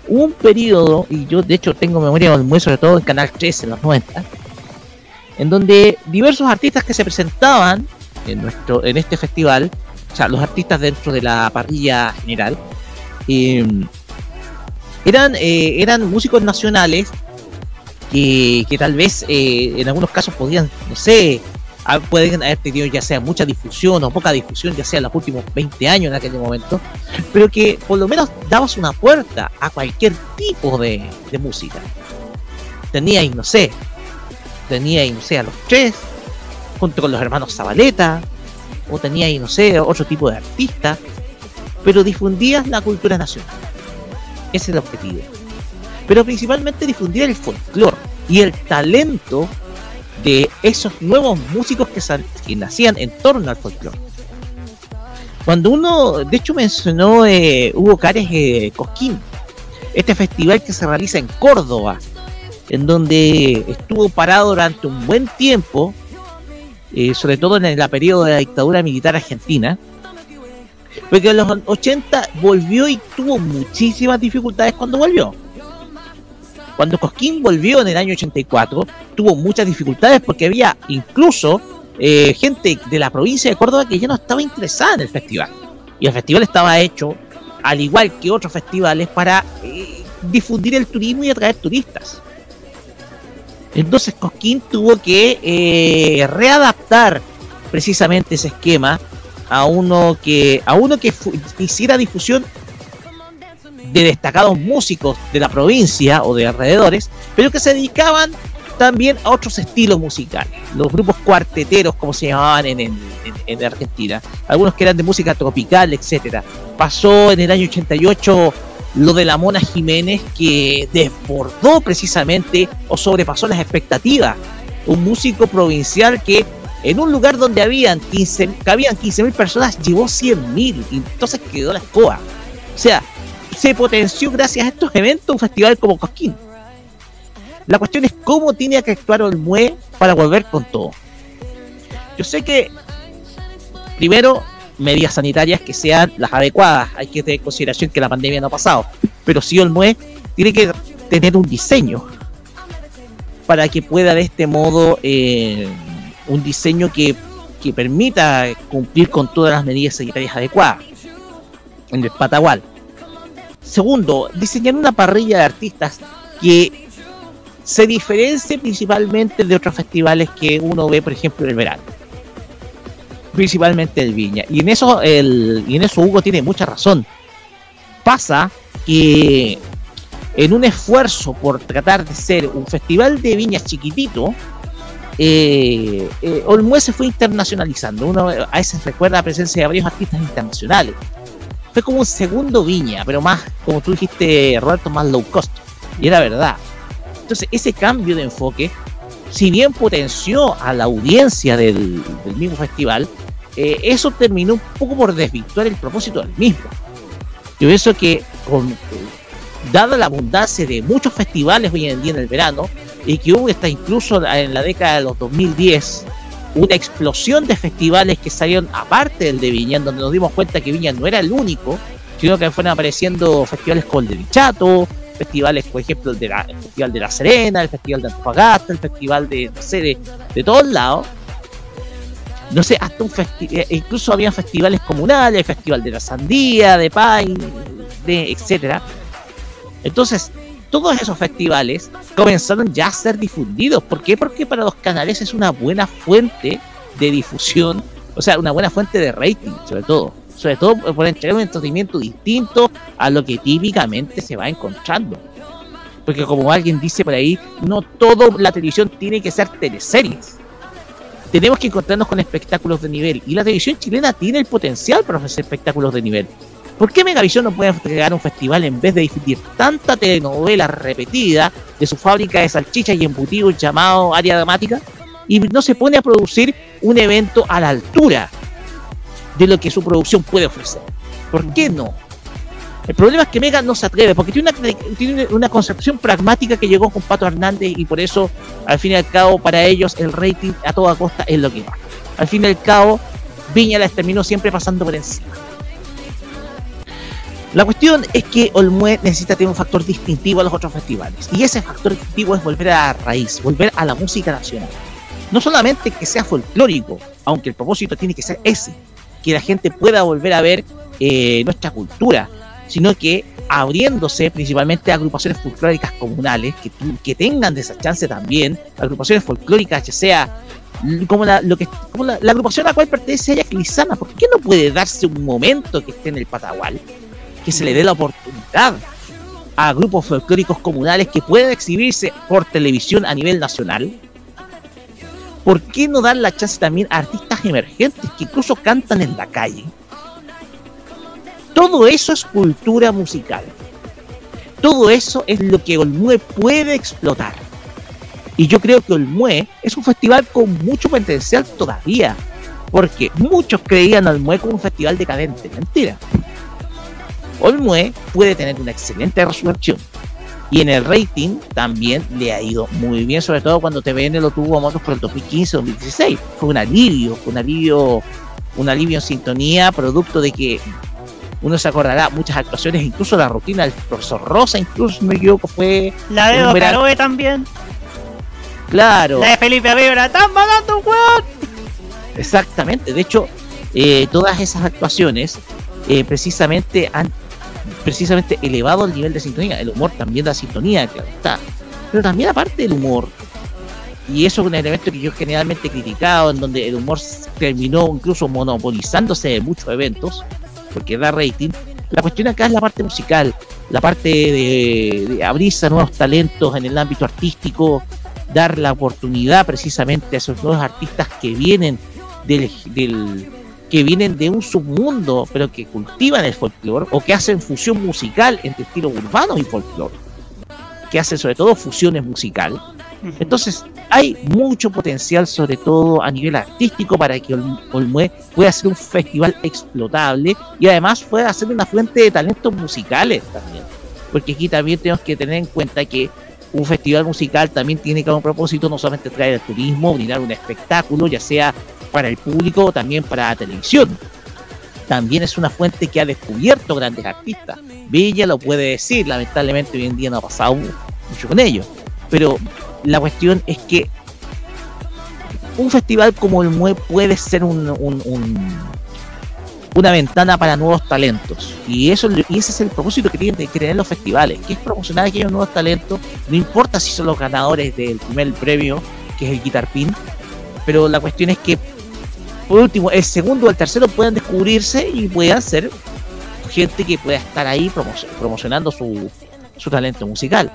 Speaker 14: Un periodo, y yo de hecho tengo memoria de Olmue, sobre todo en Canal 13 en los 90, en donde diversos artistas que se presentaban en, nuestro, en este festival, o sea, los artistas dentro de la parrilla general, eh, eran, eh, eran músicos nacionales que, que tal vez eh, en algunos casos podían, no sé, ha- pueden haber tenido ya sea mucha difusión o poca difusión, ya sea en los últimos 20 años en aquel momento, pero que por lo menos dabas una puerta a cualquier tipo de, de música. Teníais, no sé, teníais, no sé, a los tres, junto con los hermanos Zabaleta, o teníais, no sé, otro tipo de artista, pero difundías la cultura nacional. Ese es el objetivo. Pero principalmente difundir el folclore y el talento de esos nuevos músicos que nacían en torno al folclore. Cuando uno, de hecho mencionó eh, Hugo Cares eh, Cosquín, este festival que se realiza en Córdoba, en donde estuvo parado durante un buen tiempo, eh, sobre todo en la periodo de la dictadura militar argentina, porque en los 80 volvió y tuvo muchísimas dificultades cuando volvió. Cuando Cosquín volvió en el año 84, tuvo muchas dificultades porque había incluso eh, gente de la provincia de Córdoba que ya no estaba interesada en el festival. Y el festival estaba hecho, al igual que otros festivales, para eh, difundir el turismo y atraer turistas. Entonces Cosquín tuvo que eh, readaptar precisamente ese esquema a uno que a uno que hiciera difusión de destacados músicos de la provincia o de alrededores, pero que se dedicaban también a otros estilos musicales. Los grupos cuarteteros, como se llamaban en, en- en- en Argentina. Algunos que eran de música tropical, etcétera. Pasó en el año 88 lo de la Mona Jiménez que desbordó precisamente o sobrepasó las expectativas. Un músico provincial que en un lugar donde habían 15, cabían 15.000 personas llevó 100.000 y entonces quedó la escoba. O sea, se potenció gracias a estos eventos un festival como Cosquín. La cuestión es cómo tiene que actuar Olmue para volver con todo. Yo sé que, primero, medidas sanitarias que sean las adecuadas. Hay que tener en consideración que la pandemia no ha pasado. Pero sí Olmue tiene que tener un diseño para que pueda de este modo eh, un diseño que, que permita cumplir con todas las medidas sanitarias adecuadas en el Patagual. Segundo, diseñar una parrilla de artistas que se diferencie principalmente de otros festivales que uno ve, por ejemplo, en el verano. Principalmente el Viña. Y en eso, el, y en eso Hugo tiene mucha razón. Pasa que en un esfuerzo por tratar de ser un festival de viñas chiquitito, eh, eh, Olmue se fue internacionalizando. Uno a veces recuerda la presencia de varios artistas internacionales. Fue como un segundo viña, pero más, como tú dijiste, Roberto, más low cost. Y era verdad. Entonces, ese cambio de enfoque, si bien potenció a la audiencia del, mismo festival, eh, eso terminó un poco por desvirtuar el propósito del mismo. Yo pienso que, con, dada la abundancia de muchos festivales hoy en día en el verano, y que hubo hasta incluso en la década de los 2010 una explosión de festivales que salieron aparte del de Viña, donde nos dimos cuenta que Viña no era el único, sino que fueron apareciendo festivales con el de Bichato, festivales, por ejemplo, el, Festival de La Serena, el Festival de Antofagasta, el Festival de, no sé, de, de todos lados. No sé, hasta un festival, incluso había festivales comunales, el Festival de la Sandía, de Pine, de etcétera. Entonces, todos esos festivales comenzaron ya a ser difundidos. ¿Por qué? Porque para los canales es una buena fuente de difusión, o sea, una buena fuente de rating, sobre todo. Sobre todo por entregar un entretenimiento distinto a lo que típicamente se va encontrando. Porque como alguien dice por ahí, no todo la televisión tiene que ser teleseries. Tenemos que encontrarnos con espectáculos de nivel. Y la televisión chilena tiene el potencial para ofrecer espectáculos de nivel. ¿Por qué Megavisión no puede entregar un festival en vez de difundir tanta telenovela repetida de su fábrica de salchichas y embutidos llamado área dramática? Y no se pone a producir un evento a la altura de lo que su producción puede ofrecer. ¿Por qué no? El problema es que Mega no se atreve, porque tiene una, tiene una concepción pragmática que llegó con Pato Hernández y por eso, al fin y al cabo, para ellos el rating a toda costa es lo que va. Al fin y al cabo, Viña les terminó siempre pasando por encima. La cuestión es que Olmue necesita tener un factor distintivo a los otros festivales. Y ese factor distintivo es volver a la raíz, volver a la música nacional. No solamente que sea folclórico, aunque el propósito tiene que ser ese, que la gente pueda volver a ver eh, nuestra cultura, sino que abriéndose principalmente a agrupaciones folclóricas comunales que, tengan de esa chance también, agrupaciones folclóricas, ya sea como la, lo que, como la agrupación a la cual pertenece ella, Clisana, ¿por qué no puede darse un momento que esté en el Patagual? que se le dé la oportunidad a grupos folclóricos comunales que puedan exhibirse por televisión a nivel nacional. ¿Por qué no dar la chance también a artistas emergentes que incluso cantan en la calle? Todo eso es cultura musical. Todo eso es lo que Olmue puede explotar. Y yo creo que Olmue es un festival con mucho potencial todavía. Porque muchos creían a Olmue como un festival decadente. Mentira. Olmue puede tener una excelente resurrección. Y en el rating también le ha ido muy bien, sobre todo cuando TVN lo tuvo a motos por el 2015-2016. Fue un alivio, fue un alivio, un alivio en sintonía, producto de que uno se acordará muchas actuaciones, incluso la rutina del profesor Rosa, incluso no me equivoco, fue.
Speaker 4: La de
Speaker 14: un
Speaker 4: Don
Speaker 14: verano-
Speaker 4: Caroe también.
Speaker 14: Claro.
Speaker 4: La de Felipe Avibra. ¡Están matando un weón!
Speaker 14: Exactamente. De hecho, eh, todas esas actuaciones eh, precisamente han precisamente elevado el nivel de sintonía. El humor también da sintonía, claro está. Pero también aparte del humor, y eso es un elemento que yo generalmente he criticado, en donde el humor terminó incluso monopolizándose de muchos eventos, porque da rating. La cuestión acá es la parte musical, la parte de, de abrirse a nuevos talentos en el ámbito artístico, dar la oportunidad precisamente a esos nuevos artistas que vienen del, del que vienen de un submundo, pero que cultivan el folclore o que hacen fusión musical entre estilos urbanos y folclore, que hacen sobre todo fusiones musical. Entonces, hay mucho potencial, sobre todo a nivel artístico, para que Ol- Olmué pueda ser un festival explotable y además pueda ser una fuente de talentos musicales también. Porque aquí también tenemos que tener en cuenta que un festival musical también tiene como propósito no solamente traer el turismo, brindar un espectáculo, ya sea para el público también para la televisión. También es una fuente que ha descubierto grandes artistas. Bella lo puede decir, lamentablemente hoy en día no ha pasado mu- mucho con ellos. Pero la cuestión es que un festival como el MUE puede ser un, un- un- una ventana para nuevos talentos. Y eso y ese es el propósito que tienen que tener los festivales, que es promocionar aquellos nuevos talentos, no importa si son los ganadores del primer premio, que es el Guitar Pin, pero la cuestión es que por último, el segundo o el tercero puedan descubrirse y puedan ser gente que pueda estar ahí promo- promocionando su, su talento musical.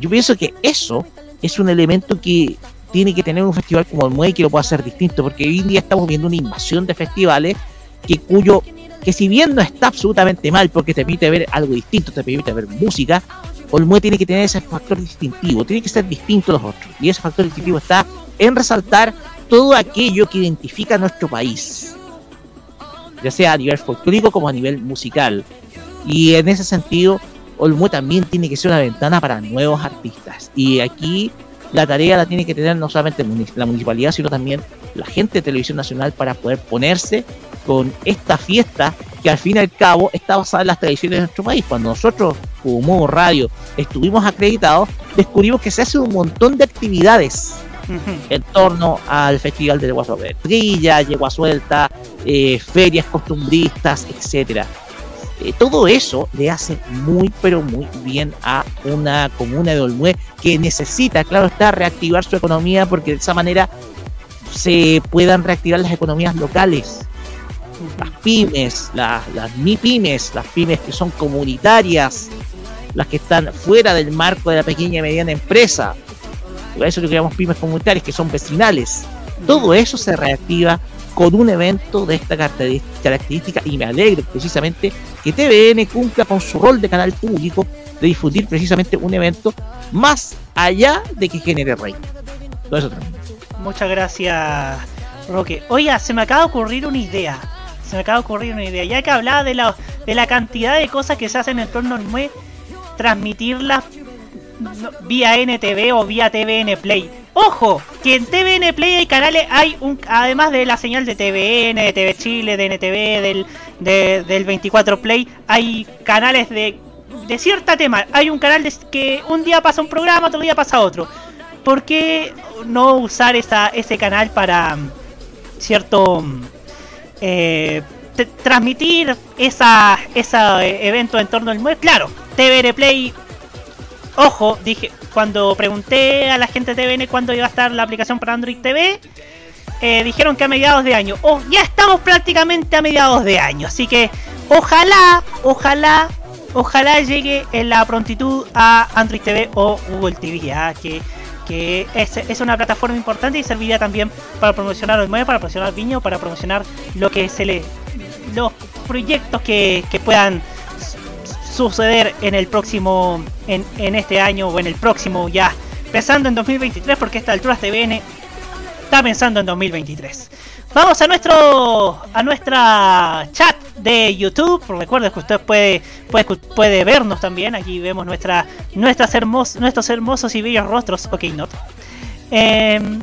Speaker 14: Yo pienso que eso es un elemento que tiene que tener un festival como el MUE que lo pueda hacer distinto, porque hoy en día estamos viendo una invasión de festivales que cuyo que si bien no está absolutamente mal porque te permite ver algo distinto, te permite ver música, Olmue tiene que tener ese factor distintivo, tiene que ser distinto a los otros. Y ese factor distintivo está en resaltar todo aquello que identifica a nuestro país, ya sea a nivel folclórico como a nivel musical. Y en ese sentido, Olmue también tiene que ser una ventana para nuevos artistas. Y aquí la tarea la tiene que tener no solamente la municipalidad, sino también la gente de Televisión Nacional para poder ponerse con esta fiesta que al fin y al cabo está basada en las tradiciones de nuestro país. Cuando nosotros, como Radio, estuvimos acreditados, descubrimos que se hace un montón de actividades en torno al Festival de Yegua Trilla, Yegua Suelta, eh, ferias costumbristas, etcétera. Eh, todo eso le hace muy pero muy bien a una comuna de Olmué que necesita, claro está, reactivar su economía porque de esa manera se puedan reactivar las economías locales. Las pymes, las, las MIPYMES, las pymes que son comunitarias, las que están fuera del marco de la pequeña y mediana empresa. Por eso lo que llamamos pymes comunitarias, que son vecinales. Todo eso se reactiva con un evento de esta característica y me alegro precisamente que TVN cumpla con su rol de canal público de difundir precisamente un evento más allá de que genere rey. Todo eso también.
Speaker 4: Muchas gracias, Roque. Oiga, se me acaba de ocurrir una idea. Se me acaba de ocurrir una idea. Ya que hablaba de la, de la cantidad de cosas que se hacen en torno al MUE, transmitirlas vía NTV o vía TVN Play. Ojo, que en TVN Play hay canales, hay un, además de la señal de TVN, de TV Chile, de NTV, del, de- del 24 Play, hay canales de, de cierta tema. Hay un canal de, que un día pasa un programa, otro día pasa otro. ¿Por qué no usar esa, ese canal para mm, cierto mm, eh, transmitir esa, esa eh, evento en torno al MUE? Claro, TVN Play Ojo, dije, cuando pregunté a la gente de TVN cuándo iba a estar la aplicación para Android TV, eh, dijeron que a mediados de año. Oh, ya estamos prácticamente a mediados de año, así que ojalá, ojalá, ojalá llegue en la prontitud a Android TV o Google TV, que, que es, es una plataforma importante y serviría también para promocionar el mueble, para promocionar Viño, para promocionar lo que se le, los proyectos que, que puedan suceder en el próximo, en, en este año o en el próximo ya, pensando en 2023 porque esta altura TVN está pensando en 2023. Vamos a nuestro a nuestra chat de YouTube. Recuerden que usted puede, puede, puede vernos también. Aquí vemos nuestra, nuestras hermos, nuestros hermosos y bellos rostros. Ok, not. Em,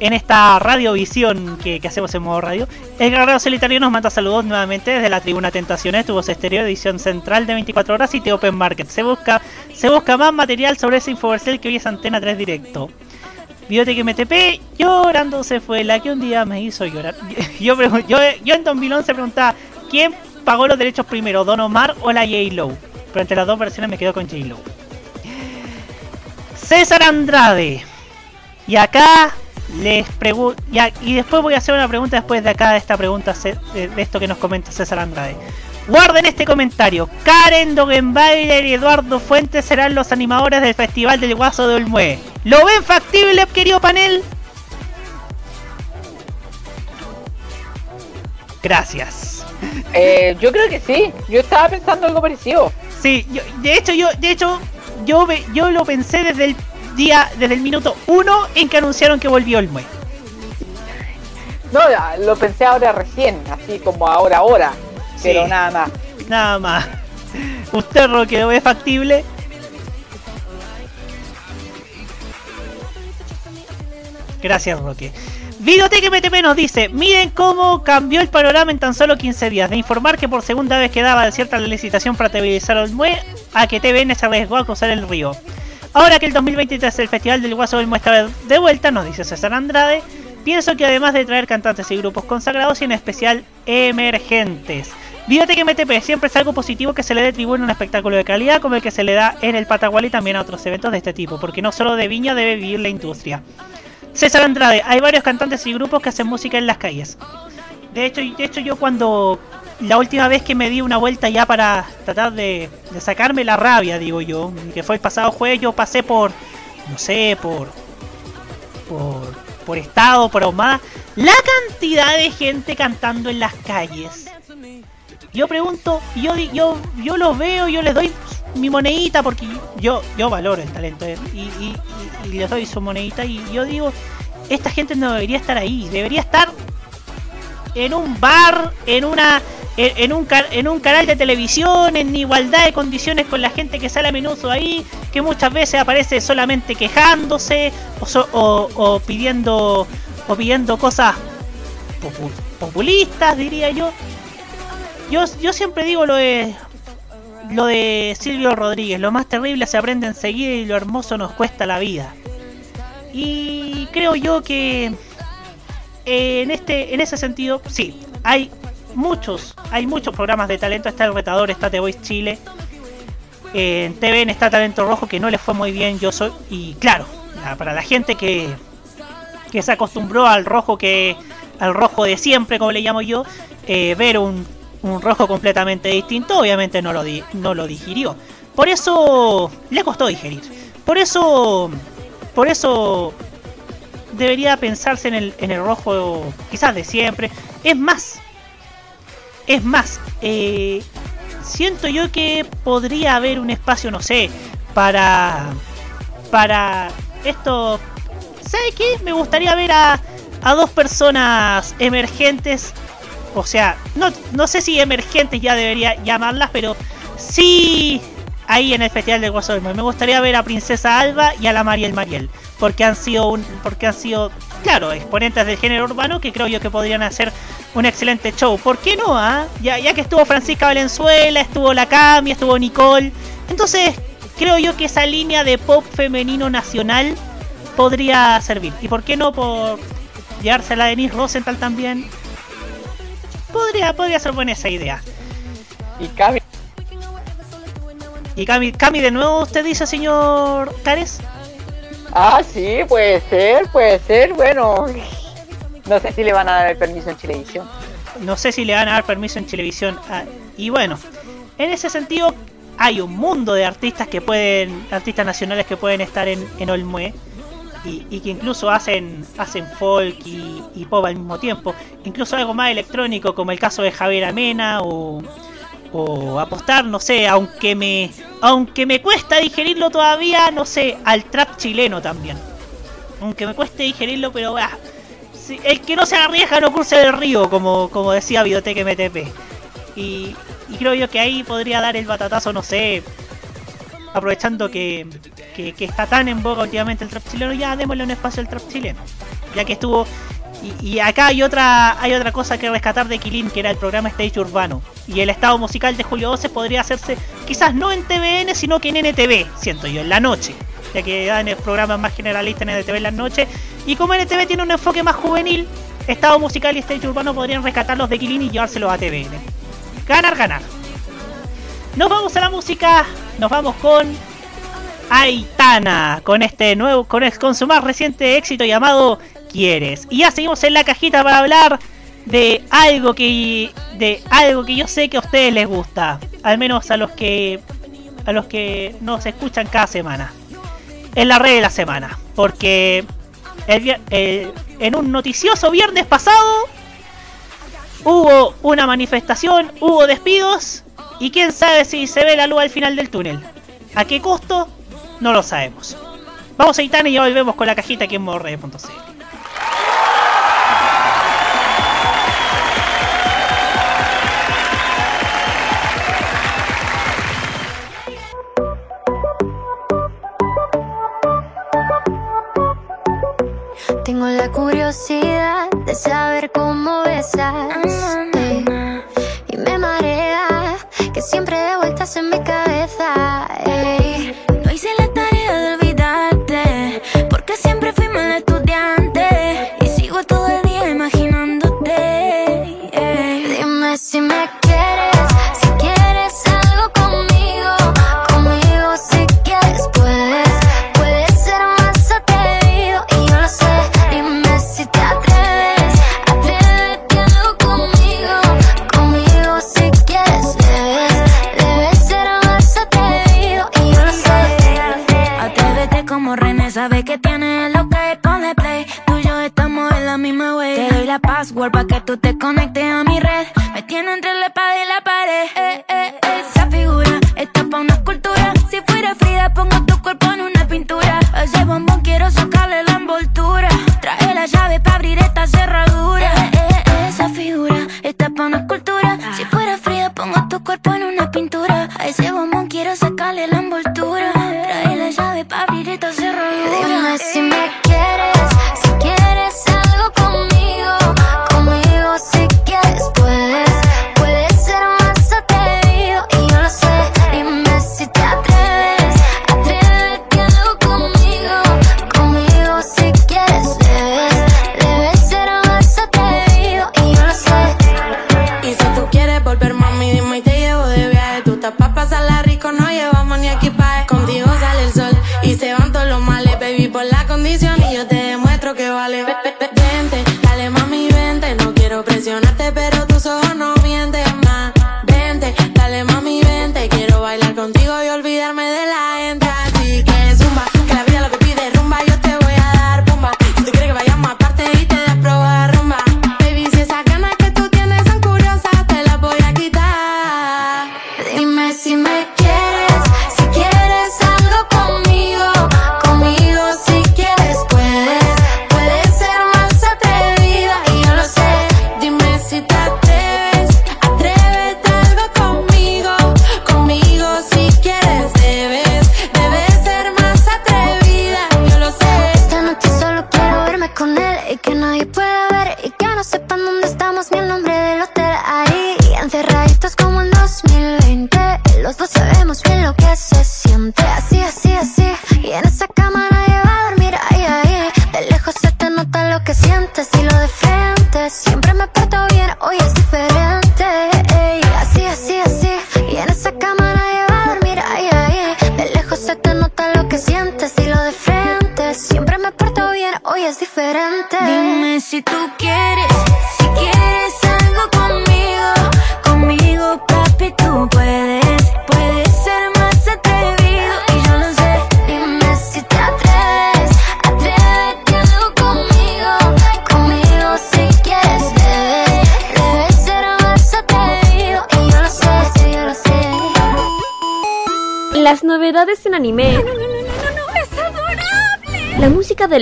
Speaker 4: en esta radiovisión que, hacemos en modo radio. El Guerrero Solitario nos manda saludos nuevamente desde la Tribuna Tentaciones, tuvo estéreo edición central de 24 horas y de Open Market. Se busca, se busca más material sobre ese infoversal que hoy es Antena 3 directo. Biotech MTP llorando se fue la que un día me hizo llorar. Yo, yo, yo en 2011 preguntaba ¿quién pagó los derechos primero, Don Omar o la J-Lo? Pero entre las dos versiones me quedo con J-Lo. César Andrade. Y acá les pregunto. Y después voy a hacer una pregunta después de acá de esta pregunta, de, esto que nos comenta César Andrade. Guarden este comentario. Karen Dogenbailer y Eduardo Fuentes serán los animadores del Festival del Guaso de Olmué. ¿Lo ven factible, querido panel? Gracias.
Speaker 13: Eh, yo creo que sí. Yo estaba pensando algo parecido.
Speaker 4: Sí, yo- de hecho yo, de hecho, yo, yo lo pensé desde el día, desde el minuto uno en que anunciaron que volvió Olmué.
Speaker 13: No, ya, lo pensé ahora recién, así como ahora, ahora. Pero
Speaker 4: Sí.
Speaker 13: nada más.
Speaker 4: Nada más. ¿Usted, Roque, lo ve factible? Gracias, Roque. Videoteca MTP nos dice, miren cómo cambió el panorama en tan solo 15 días. De informar que por segunda vez quedaba desierta la licitación para televisar Olmué, a que TVN se arriesgó a cruzar el río. Ahora que el 2023 el Festival del Guaso Olmué está de vuelta, nos dice César Andrade, pienso que además de traer cantantes y grupos consagrados y en especial emergentes. Videoteca MTP siempre es algo positivo que se le dé tribuno a un espectáculo de calidad como el que se le da en el Patagual y también a otros eventos de este tipo, porque no solo de Viña debe vivir la industria. César Andrade, hay varios cantantes y grupos que hacen música en las calles. De hecho, de hecho yo cuando la última vez que me di una vuelta ya para tratar de, sacarme la rabia, digo yo, que fue el pasado jueves, yo pasé por, no sé, por, por, por estado, por ahumada, la cantidad de gente cantando en las calles. Yo pregunto, yo, yo, yo los veo, yo les doy mi monedita porque yo, yo valoro el talento eh, y, y- y- y les doy su monedita y yo digo, esta gente no debería estar ahí, debería estar en un bar, en una en, en un en un canal de televisión, en igualdad de condiciones con la gente que sale a menudo ahí, que muchas veces aparece solamente quejándose o, so- o- pidiendo o pidiendo cosas popu- populistas, diría yo. Yo, yo siempre digo lo de lo de Silvio Rodríguez, lo más terrible se aprende enseguida y lo hermoso nos cuesta la vida. Y creo yo que en este en ese sentido, sí, hay muchos, hay muchos programas de talento, está el retador, está The Voice Chile. eh, en TVN está Talento Rojo que no le fue muy bien, yo soy y claro, la- para la gente que que se acostumbró al rojo que al rojo de siempre, como le llamo yo, eh, ver un, un rojo completamente distinto, obviamente no lo, di- no lo digirió. Por eso le costó digerir. Por eso, por eso debería pensarse en el, en el rojo quizás de siempre. Es más, es más, eh, siento yo que podría haber un espacio, no sé, para, para esto. ¿Sabe qué? Me gustaría ver a, a dos personas emergentes. O sea, no, no sé si emergentes ya debería llamarlas, pero sí ahí en el Festival del Mundo. Me gustaría ver a Princesa Alba y a la Mariel Mariel. Porque han sido un, porque han sido, claro, exponentes del género urbano que creo yo que podrían hacer un excelente show. ¿Por qué no? ah? Ya, ya que estuvo Francisca Valenzuela, estuvo la Cami, estuvo Nicole. Entonces, creo yo que esa línea de pop femenino nacional podría servir. ¿Y por qué no por llevársela a Denise Rosenthal también? Podría, podría ser buena esa idea.
Speaker 13: Y Cami.
Speaker 4: Y Cami, Cami, de nuevo usted dice, señor Cares.
Speaker 13: Ah, sí, puede ser, puede ser. Bueno, no sé si le van a dar el permiso en Chilevisión.
Speaker 4: No sé si le van a dar permiso en televisión. Ah, y bueno, en ese sentido hay un mundo de artistas que pueden, artistas nacionales que pueden estar en, en y, y que incluso hacen, hacen folk y, y pop al mismo tiempo. Incluso algo más electrónico como el caso de Javier Amena o, o apostar, no sé, aunque me, aunque me cuesta digerirlo todavía, no sé, al trap chileno también. Aunque me cueste digerirlo, pero ah, sí, el que no se arriesga no cruce el río, como, como decía Videoteca MTP. Y, y creo yo que ahí podría dar el batatazo, no sé, aprovechando que, que, que está tan en boga últimamente el trap chileno, ya démosle un espacio al trap chileno. Ya que estuvo. Y, acá hay otra hay otra cosa que rescatar de Kilin, que era el programa Stage Urbano. Y el estado musical de Julio 12 podría hacerse quizás no en TVN, sino que en NTV, siento yo, en la noche. Ya que dan el programa más generalista en NTV en la noche. Y como NTV tiene un enfoque más juvenil, estado musical y Stage Urbano podrían rescatarlos de Kilin y llevárselos a TVN. Ganar, ganar. Nos vamos a la música. Nos vamos con Aitana. Con este nuevo, con su más reciente éxito llamado y ya seguimos en la cajita para hablar de algo que de algo que yo sé que a ustedes les gusta, al menos a los que a los que nos escuchan cada semana. Es la red de la semana, porque eh, en un noticioso viernes pasado hubo una manifestación, hubo despidos y quién sabe si se ve la luz al final del túnel. ¿A qué costo? No lo sabemos. Vamos a Itana y ya volvemos con la cajita aquí en morre.cl.
Speaker 17: Tengo la curiosidad de saber cómo besas Y me marea que siempre de vueltas en mi cabeza. No hice la
Speaker 18: tú te
Speaker 3: conectas.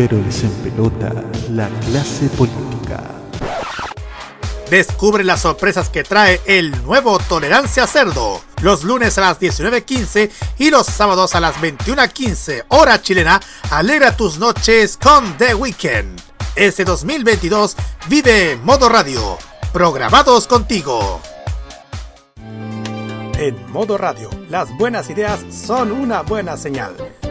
Speaker 19: pero les empelota la clase política.
Speaker 2: Descubre las sorpresas que trae el nuevo Tolerancia Cerdo. Los lunes a las 19.15 y los sábados a las 21.15 hora chilena. Alegra tus noches con The Weekend. Este 2022 vive Modo Radio. Programados contigo. En Modo Radio, las buenas ideas son una buena señal.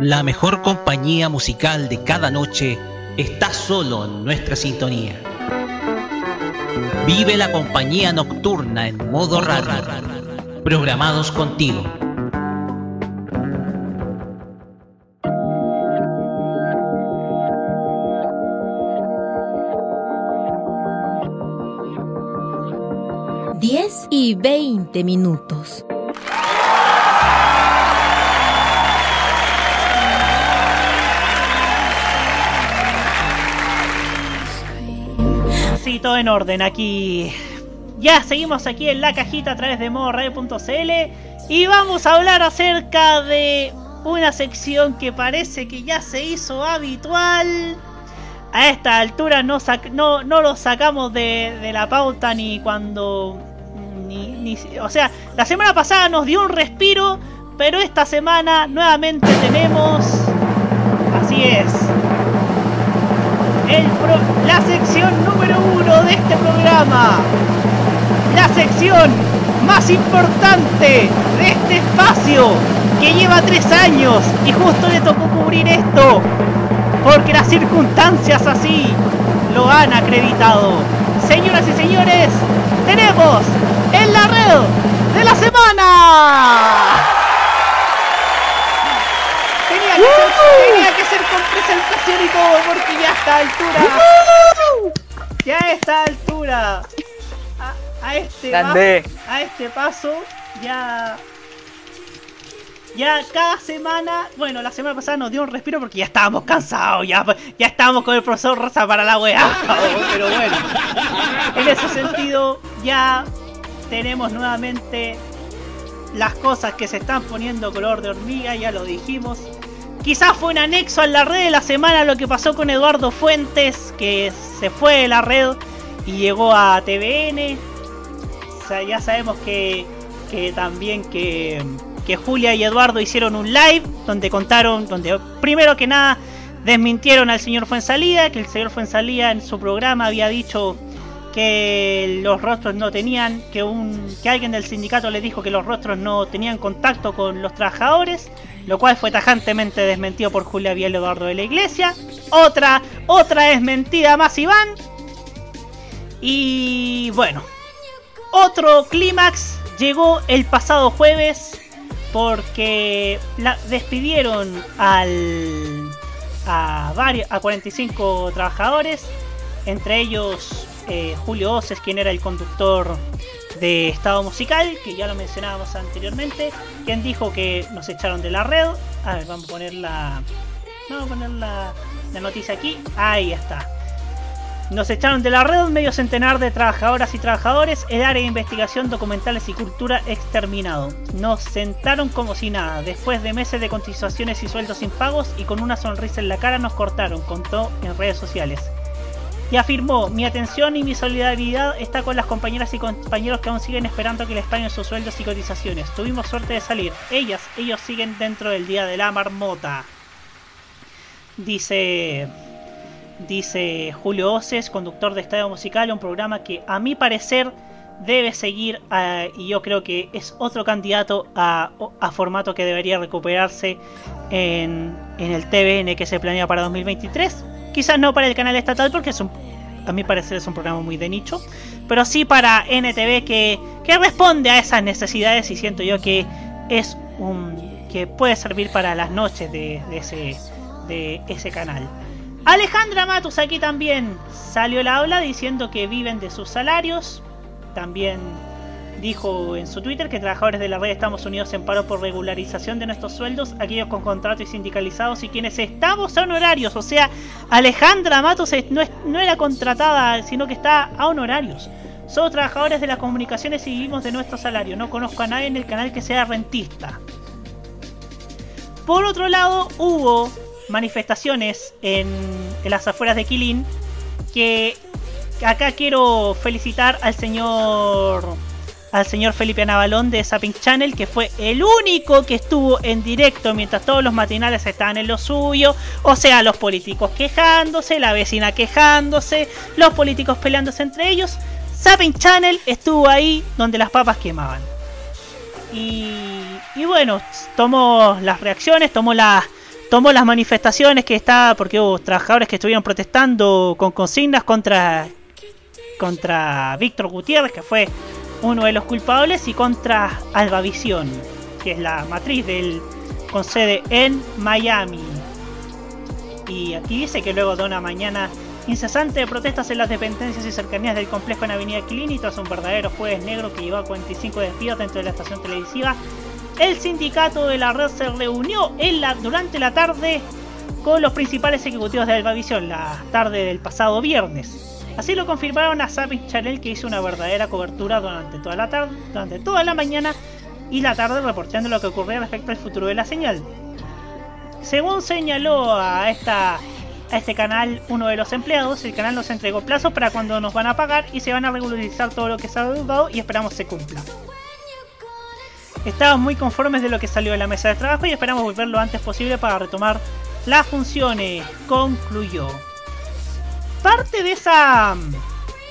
Speaker 14: La mejor compañía musical de cada noche está solo en nuestra sintonía. Vive la compañía nocturna en modo radio. Programados contigo.
Speaker 1: Diez y 20 minutos.
Speaker 4: Sí, todo en orden aquí. Ya seguimos aquí en la cajita a través de modoradio.cl y vamos a hablar acerca de una sección que parece que ya se hizo habitual. A esta altura no, no, no lo sacamos de, de la pauta ni cuando... Ni, ni- o sea, la semana pasada nos dio un respiro, pero esta semana nuevamente tenemos... Así es. El pro- la sección número uno de este programa. La sección más importante de este espacio que lleva tres años y justo le tocó cubrir esto porque las circunstancias así lo han acreditado. Señoras y señores, tenemos en la red de la semana. Tenía que, ser, tenía que ser con presentación y todo porque ya a esta altura. Ya a esta altura. A, a este
Speaker 13: Grande.
Speaker 4: pa- a este paso ya. Ya cada semana, bueno, la semana pasada nos dio un respiro porque ya estábamos cansados, ya, ya estábamos con el profesor Rosa para la weá. Pero bueno, en ese sentido ya tenemos nuevamente las cosas que se están poniendo color de hormiga, ya lo dijimos. Quizás fue un anexo a la red de la semana lo que pasó con Eduardo Fuentes, que se fue de la red y llegó a TVN. Ya sabemos que, también que, Julia y Eduardo hicieron un live donde contaron, donde primero que nada desmintieron al señor Fuensalida, que el señor Fuensalida en su programa había dicho que los rostros no tenían, que un que alguien del sindicato le dijo que los rostros no tenían contacto con los trabajadores, lo cual fue tajantemente desmentido por Julia Biel Eduardo de la Iglesia. Otra, otra desmentida más Iván. Y bueno, otro clímax llegó el pasado jueves porque la despidieron al a varios a 45 trabajadores, entre ellos eh, Julio Oces, quien era el conductor de Estado Musical, que ya lo mencionábamos anteriormente, quien dijo que nos echaron de la red. A ver, vamos a poner la vamos a poner la, la noticia aquí. Ahí está. Nos echaron de la red medio centenar de trabajadoras y trabajadores, el área de investigación, documentales y cultura exterminado. Nos sentaron como si nada, después de meses de cotizaciones y sueldos sin pagos y con una sonrisa en la cara nos cortaron, contó en redes sociales. Y afirmó, mi atención y mi solidaridad está con las compañeras y compañeros que aún siguen esperando que les paguen sus sueldos y cotizaciones. Tuvimos suerte de salir. Ellas, ellos siguen dentro del día de la marmota. Dice dice Julio Oces, conductor de Estadio Musical, un programa que a mi parecer debe seguir eh, y yo creo que es otro candidato a, a formato que debería recuperarse en, en el TVN que se planea para 2023. Quizás no para el canal estatal porque es a mi parecer es un programa muy de nicho, pero sí para NTV que, que responde a esas necesidades y siento yo que es un que puede servir para las noches de, de ese, de ese canal. Alejandra Matus aquí también salió la habla diciendo que viven de sus salarios. También dijo en su Twitter que trabajadores de la red estamos unidos en paro por regularización de nuestros sueldos, aquellos con contrato y sindicalizados y quienes estamos a honorarios. O sea, Alejandra Matos no, es- no era contratada, sino que está a honorarios. Somos trabajadores de las comunicaciones y vivimos de nuestro salario. No conozco a nadie en el canal que sea rentista. Por otro lado, hubo manifestaciones en, en las afueras de Quilín que acá quiero felicitar al señor al señor Felipe Navalón de Zapping Channel que fue el único que estuvo en directo mientras todos los matinales estaban en lo suyo, o sea, los políticos quejándose, la vecina quejándose, los políticos peleándose entre ellos. Zapping Channel estuvo ahí donde las papas quemaban. Y, y bueno, tomó las reacciones, tomó las tomó las manifestaciones que está porque hubo trabajadores que estuvieron protestando con consignas contra contra Víctor Gutiérrez que fue uno de los culpables y contra Albavisión que es la matriz del con sede en Miami y aquí dice que luego de una mañana incesante de protestas en las dependencias y cercanías del complejo en Avenida Quilini tras un verdadero jueves negro que llevó a 45 despidos dentro de la estación televisiva el sindicato de la red se reunió en la, durante la tarde con los principales ejecutivos de Albavisión, la tarde del pasado viernes. Así lo confirmaron a Zapping Channel que hizo una verdadera cobertura durante toda la tarde, durante toda la mañana y la tarde reportando lo que ocurría respecto al futuro de la señal. Según señaló a a este canal uno de los empleados, el canal nos entregó plazos para cuando nos van a pagar y se van a regularizar todo lo que se ha deudado y esperamos se cumpla. Estamos muy conformes de lo que salió de la mesa de trabajo y esperamos volver lo antes posible para retomar las funciones, concluyó. Parte de esa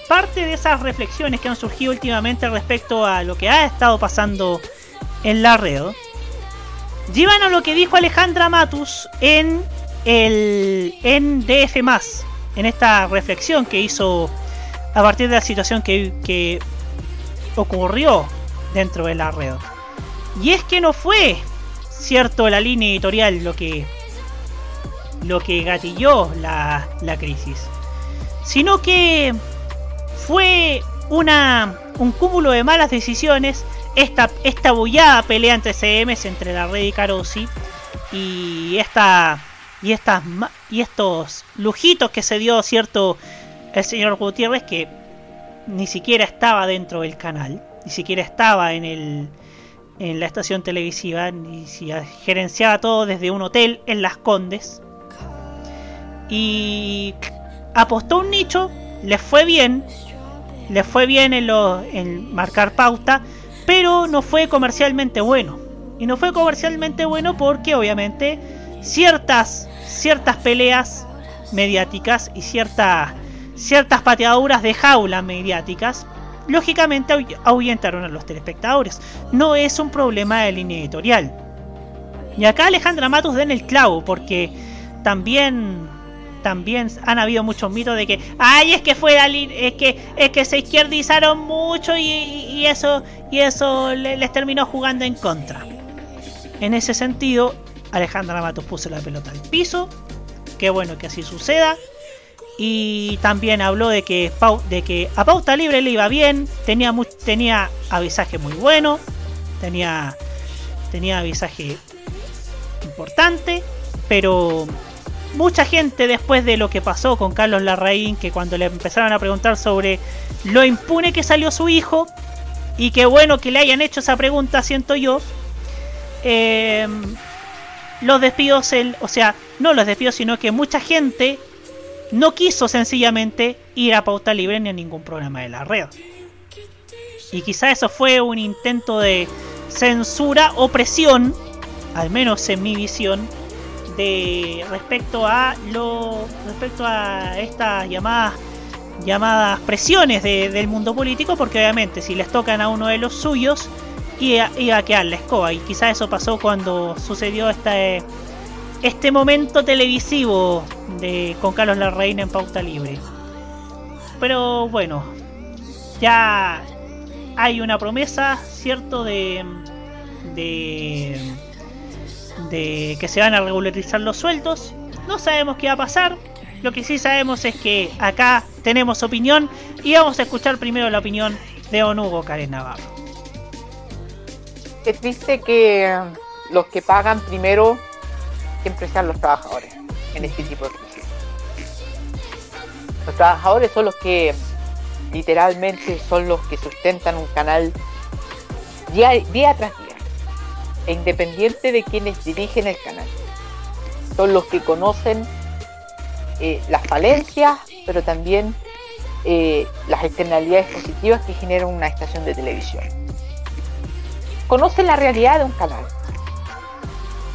Speaker 4: parte de esas reflexiones que han surgido últimamente respecto a lo que ha estado pasando en la red llevan a lo que dijo Alejandra Matus en el en DF+, en esta reflexión que hizo a partir de la situación que, que ocurrió dentro de la red. Y es que no fue cierto la línea editorial lo que lo que gatilló la, la crisis, sino que fue una un cúmulo de malas decisiones, esta esta bullada pelea entre CMs entre la red y Carosi y esta y estas y estos lujitos que se dio cierto el señor Gutiérrez que ni siquiera estaba dentro del canal, ni siquiera estaba en el en la estación televisiva, ni si gerenciaba todo desde un hotel en Las Condes. Y apostó un nicho, le fue bien, le fue bien en, marcar pauta, pero no fue comercialmente bueno. Y no fue comercialmente bueno porque obviamente ciertas, ciertas peleas mediáticas y ciertas, ciertas pateaduras de jaula mediáticas lógicamente ahu- ahuyentaron a los telespectadores. No es un problema de línea editorial. Y acá Alejandra Matus da en el clavo, porque también también han habido muchos mitos de que ay es que fue lin- es que es que se izquierdizaron mucho y, eso y eso le- les terminó jugando en contra. En ese sentido, Alejandra Matus puso la pelota al piso. Qué bueno que así suceda. Y también habló de que, de que a Pauta Libre le iba bien, tenía, tenía avisaje muy bueno, tenía, tenía avisaje importante, pero mucha gente después de lo que pasó con Carlos Larraín, que cuando le empezaron a preguntar sobre lo impune que salió su hijo, y qué bueno que le hayan hecho esa pregunta, siento yo, eh, los despidos, el, o sea, no los despidos, sino que mucha gente no quiso sencillamente ir a pauta libre ni a ningún programa de la red. Y quizá eso fue un intento de censura o presión, al menos en mi visión, respecto a lo respecto a estas llamadas llamadas presiones de- del mundo político, porque obviamente si les tocan a uno de los suyos iba, a quedar la escoba. Y quizá eso pasó cuando sucedió este, este momento televisivo de con Carlos Larraín en pauta libre. Pero bueno, ya hay una promesa, ¿cierto? De, de que se van a regularizar los sueldos. No sabemos qué va a pasar. Lo que sí sabemos es que acá tenemos opinión y vamos a escuchar primero la opinión de Don Hugo Karen Navarro.
Speaker 13: Qué triste que los que pagan primero siempre sean los trabajadores en este tipo de crisis. Los trabajadores son los que literalmente son los que sustentan un canal día tras día, e independiente de quienes dirigen el canal. Son los que conocen eh, las falencias, pero también eh, las externalidades positivas que genera una estación de televisión. Conocen la realidad de un canal.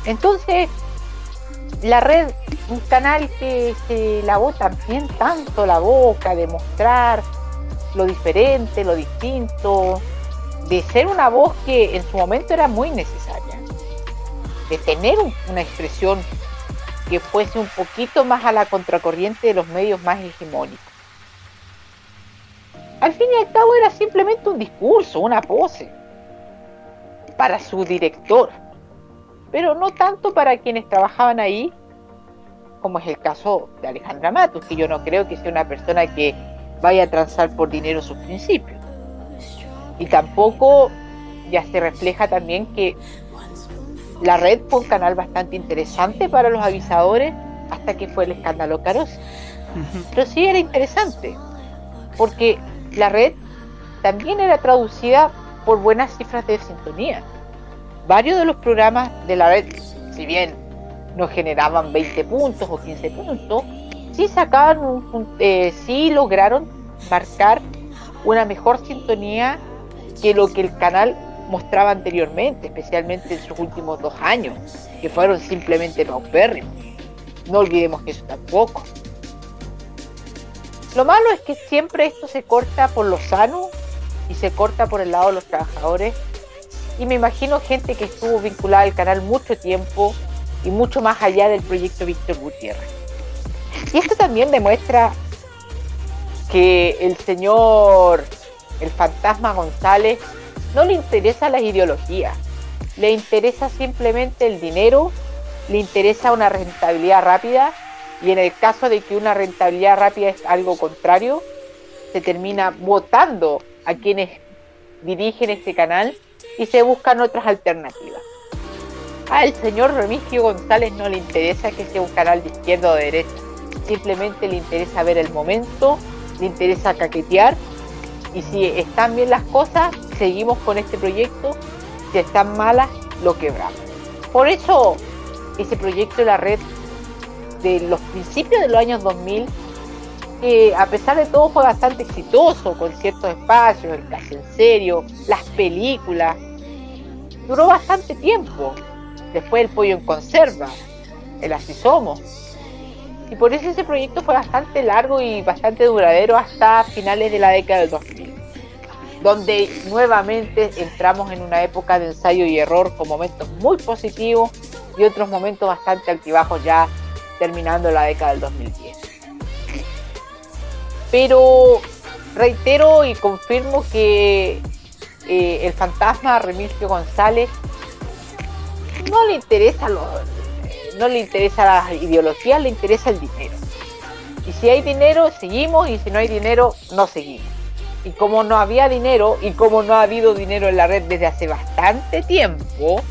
Speaker 13: Entonces, la red, un canal que se lavó también tanto la boca de mostrar lo diferente, lo distinto, de ser una voz que en su momento era muy necesaria, de tener un- una expresión que fuese un poquito más a la contracorriente de los medios más hegemónicos. Al fin y al cabo era simplemente un discurso, una pose para su director, pero no tanto para quienes trabajaban ahí, como es el caso de Alejandra Matus, que yo no creo que sea una persona que vaya a transar por dinero sus principios. Y tampoco ya se refleja también que la red fue un canal bastante interesante para los avisadores hasta que fue el escándalo Carosi. Pero sí era interesante, porque la red también era traducida por buenas cifras de sintonía. Varios de los programas de la red, si bien no generaban 20 puntos o 15 puntos, sí sacaban un, un- eh, sí lograron marcar una mejor sintonía que lo que el canal mostraba anteriormente, especialmente en sus últimos dos años, que fueron simplemente paupérrimos. No olvidemos eso tampoco. Lo malo es que siempre esto se corta por lo sano y se corta por el lado de los trabajadores. Y me imagino gente que estuvo vinculada al canal mucho tiempo y mucho más allá del proyecto Víctor Gutiérrez. Y esto también demuestra que el señor, el fantasma González, no le interesa las ideologías, le interesa simplemente el dinero, le interesa una rentabilidad rápida y en el caso de que una rentabilidad rápida es algo contrario, se termina votando a quienes dirigen este canal y se buscan otras alternativas. Al señor Remigio González no le interesa que sea un canal de izquierda o de derecha, simplemente le interesa ver el momento, le interesa caquetear y si están bien las cosas, seguimos con este proyecto, si están malas, lo quebramos. Por eso, ese proyecto de la red de los principios de los años 2000, que a pesar de todo fue bastante exitoso, con ciertos espacios, el caso en serio, las películas, duró bastante tiempo. Después el pollo en conserva, el así somos. Y por eso ese proyecto fue bastante largo y bastante duradero hasta finales de la década del 2000, donde nuevamente entramos en una época de ensayo y error con momentos muy positivos y otros momentos bastante altibajos ya terminando la década del 2010. Pero reitero y confirmo que eh, el fantasma Remigio González no le interesa lo, no le interesa la ideología, le interesa el dinero. Y si hay dinero, seguimos, y si no hay dinero, no seguimos. Y como no había dinero, y como no ha habido dinero en la red desde hace bastante tiempo,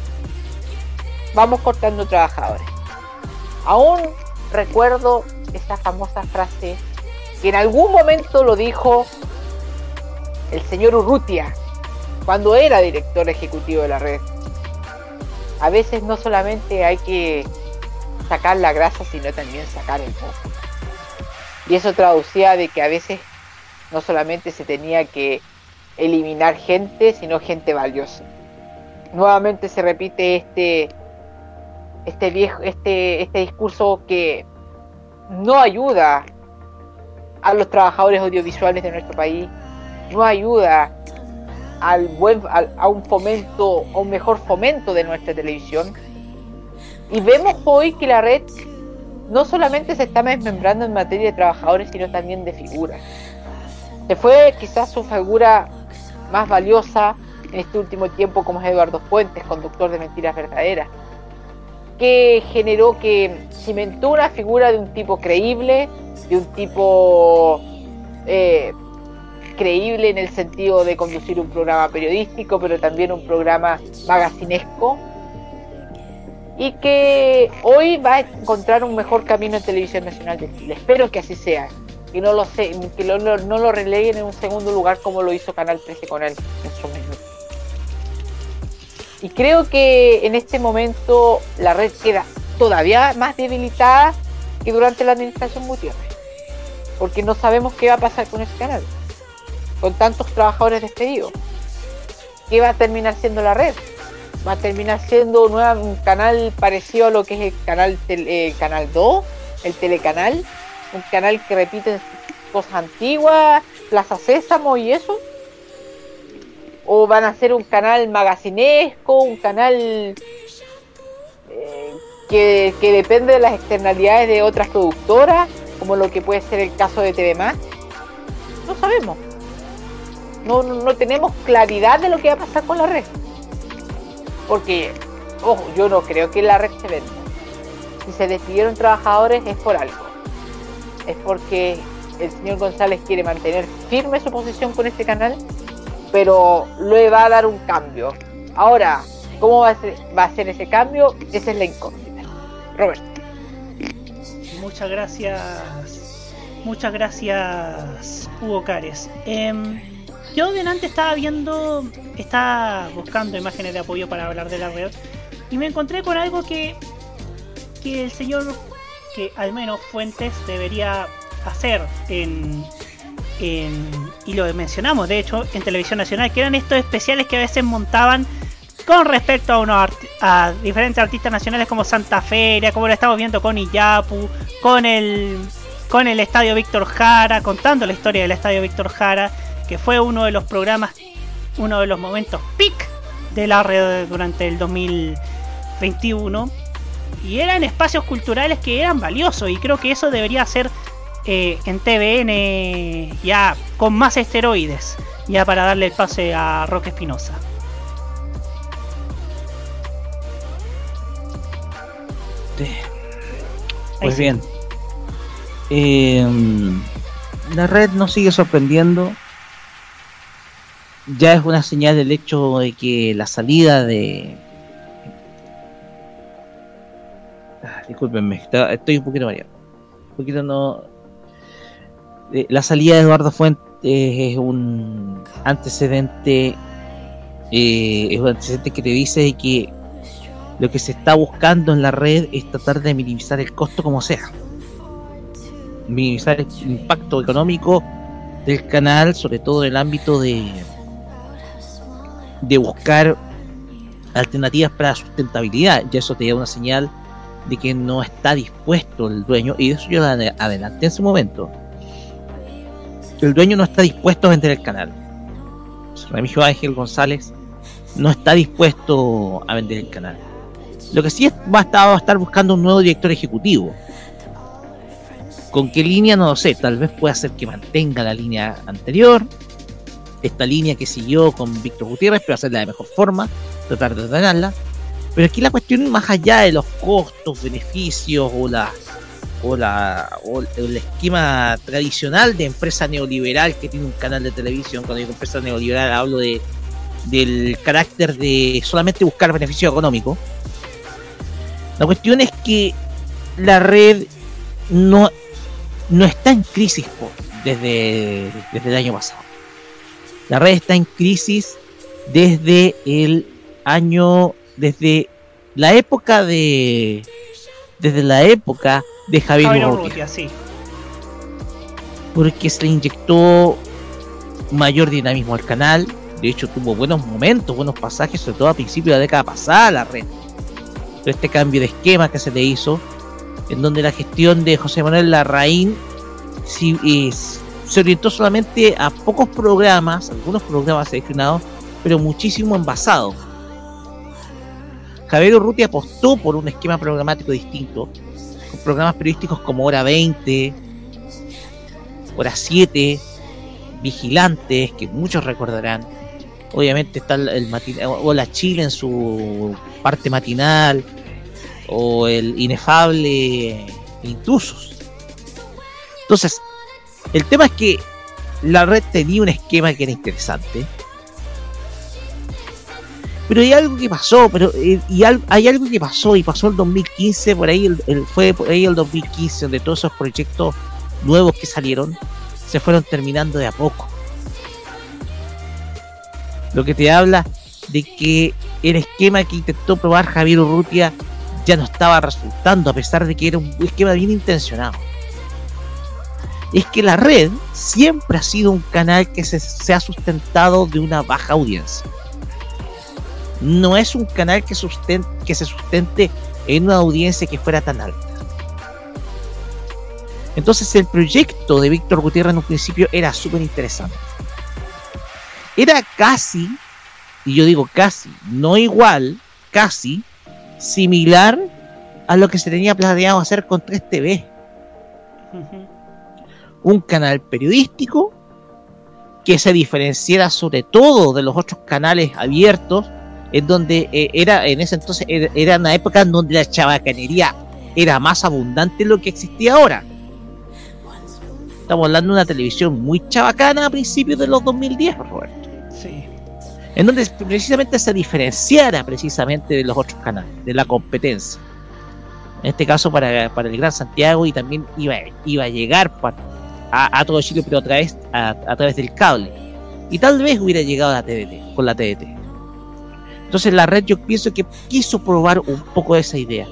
Speaker 13: vamos cortando trabajadores. Aún recuerdo esa famosa frase que en algún momento lo dijo el señor Urrutia cuando era director ejecutivo de la red. A veces no solamente hay que sacar la grasa, sino también sacar el moco. Y eso traducía de que a veces no solamente se tenía que eliminar gente, sino gente valiosa. Nuevamente se repite este este viejo este este discurso que no ayuda a los trabajadores audiovisuales de nuestro país, no ayuda al buen al- a un fomento, a un mejor fomento de nuestra televisión. Y vemos hoy que la red no solamente se está desmembrando en materia de trabajadores, sino también de figuras. Se fue quizás su figura más valiosa en este último tiempo, como es Eduardo Fuentes, conductor de Mentiras Verdaderas, que generó que cimentó una figura de un tipo creíble, de un tipo eh, creíble en el sentido de conducir un programa periodístico, pero también un programa magacinesco, y que hoy va a encontrar un mejor camino en Televisión Nacional de Chile. Espero que así sea, que no lo, sé, que no, lo releguen en un segundo lugar como lo hizo Canal 13 con él en su momento. Y creo que en este momento la red queda todavía más debilitada que durante la administración Gutiérrez, porque no sabemos qué va a pasar con ese canal, con tantos trabajadores despedidos. ¿Qué va a terminar siendo la red? Va a terminar siendo un canal parecido a lo que es el canal tel- eh, canal 2, el telecanal, un canal que repite cosas antiguas, Plaza Sésamo y eso. O van a ser un canal magacinesco, un canal eh, que, depende de las externalidades de otras productoras, como lo que puede ser el caso de TV No sabemos. No tenemos claridad de lo que va a pasar con la red. Porque, ojo, yo no creo que la red se venda. Si se despidieron trabajadores es por algo. Es porque el señor González quiere mantener firme su posición con este canal, pero le va a dar un cambio. Ahora, ¿cómo va a ser, ese cambio? Esa es la incógnita. Roberto.
Speaker 4: Muchas gracias. Muchas gracias, Hugo Cares. Em, yo delante estaba viendo, estaba buscando imágenes de apoyo para hablar de la red y me encontré con algo que, que el señor, que al menos Fuentes debería hacer en, en- y lo mencionamos de hecho en televisión nacional, que eran estos especiales que a veces montaban con respecto a unos a diferentes artistas nacionales como Santa Feria, como lo estamos viendo con Iyapu, con el con el Estadio Víctor Jara, contando la historia del Estadio Víctor Jara, que fue uno de los programas, uno de los momentos peak de la red durante el 2021 y eran espacios culturales que eran valiosos y creo que eso debería ser eh, en TVN ya con más esteroides, ya para darle el pase a Roque Espinosa.
Speaker 14: Pues bien. Eh, la red nos sigue sorprendiendo. Ya es una señal del hecho de que la salida de. Ah, discúlpenme, está- estoy un poquito mareado. Un poquito no. eh, la salida de Eduardo Fuentes es un antecedente. eh, es un antecedente que te dice que lo que se está buscando en la red es tratar de minimizar el costo como sea. Minimizar el impacto económico del canal, sobre todo en el ámbito de, de buscar alternativas para sustentabilidad. Ya eso te da una señal de que no está dispuesto el dueño, y eso yo ade- adelanté en su momento. El dueño no está dispuesto a vender el canal. Remigio Ángel González no está dispuesto a vender el canal. Lo que sí es, va, a estar, va a estar buscando un nuevo director ejecutivo. ¿Con qué línea? No lo sé. Tal vez pueda ser que mantenga la línea anterior. Esta línea que siguió con Víctor Gutiérrez, pero hacerla de mejor forma. Tratar de ordenarla. Pero aquí la cuestión, más allá de los costos, beneficios o la, o la o el esquema tradicional de empresa neoliberal que tiene un canal de televisión, cuando digo empresa neoliberal hablo de del carácter de solamente buscar beneficio económico. La cuestión es que la red no, no está en crisis desde, desde el año pasado. La red está en crisis desde el año, desde la época de, desde la época de Javier
Speaker 4: Javier
Speaker 14: Urrutia.
Speaker 4: Urrutia, sí.
Speaker 14: porque se le inyectó mayor dinamismo al canal. De hecho, tuvo buenos momentos, buenos pasajes, sobre todo a principios de la década pasada, la red. Pero este cambio de esquema que se le hizo, en donde la gestión de José Manuel Larraín sí, es- se orientó solamente a pocos programas, algunos programas seleccionados, pero muchísimo envasado. Javier Urrutia apostó por un esquema programático distinto, con programas periodísticos como Hora 20, Hora 7, Vigilantes, que muchos recordarán. Obviamente está el, el matin- Hola Chile en su parte matinal, o el inefable Intrusos. Entonces, el tema es que la red tenía un esquema que era interesante. Pero hay algo que pasó, pero eh, y hay algo que pasó y pasó el 2015, por ahí el- fue por ahí el 2015 donde todos esos proyectos nuevos que salieron se fueron terminando de a poco. Lo que te habla de que el esquema que intentó probar Javier Urrutia ya no estaba resultando, a pesar de que era un esquema bien intencionado. Es que la red siempre ha sido un canal que se, ha sustentado de una baja audiencia. No es un canal que, que se sustente en una audiencia que fuera tan alta. Entonces el proyecto de Víctor Gutiérrez en un principio era súper interesante. Era casi, y yo digo casi, no igual, casi, similar a lo que se tenía planeado hacer con 3TV. Un canal periodístico que se diferenciara sobre todo de los otros canales abiertos, en donde eh, era en ese entonces era, una época en donde la chabacanería era más abundante de lo que existía ahora. Estamos hablando de una televisión muy chabacana a principios de los 2010, Roberto.
Speaker 4: Sí.
Speaker 14: En donde precisamente se diferenciara precisamente de los otros canales, de la competencia. En este caso para, para el Gran Santiago y también iba, iba a llegar para, a, a todo Chile, pero a través, a, través del cable. Y tal vez hubiera llegado a la TDT, con la TDT. Entonces la red yo pienso que quiso probar un poco esa idea.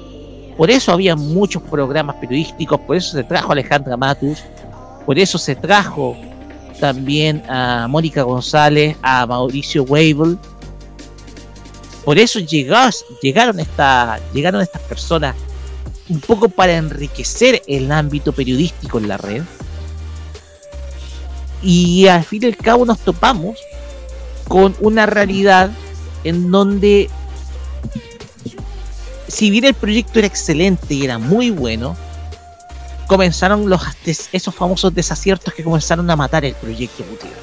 Speaker 14: Por eso había muchos programas periodísticos, por eso se trajo a Alejandra Matus, por eso se trajo también a Mónica González, a Mauricio Weibel. Por eso llegas- llegaron, esta, llegaron estas personas un poco para enriquecer el ámbito periodístico en la red. Y al fin y al cabo nos topamos con una realidad en donde si bien el proyecto era excelente y era muy bueno, comenzaron los esos famosos desaciertos que comenzaron a matar el proyecto Gutiérrez.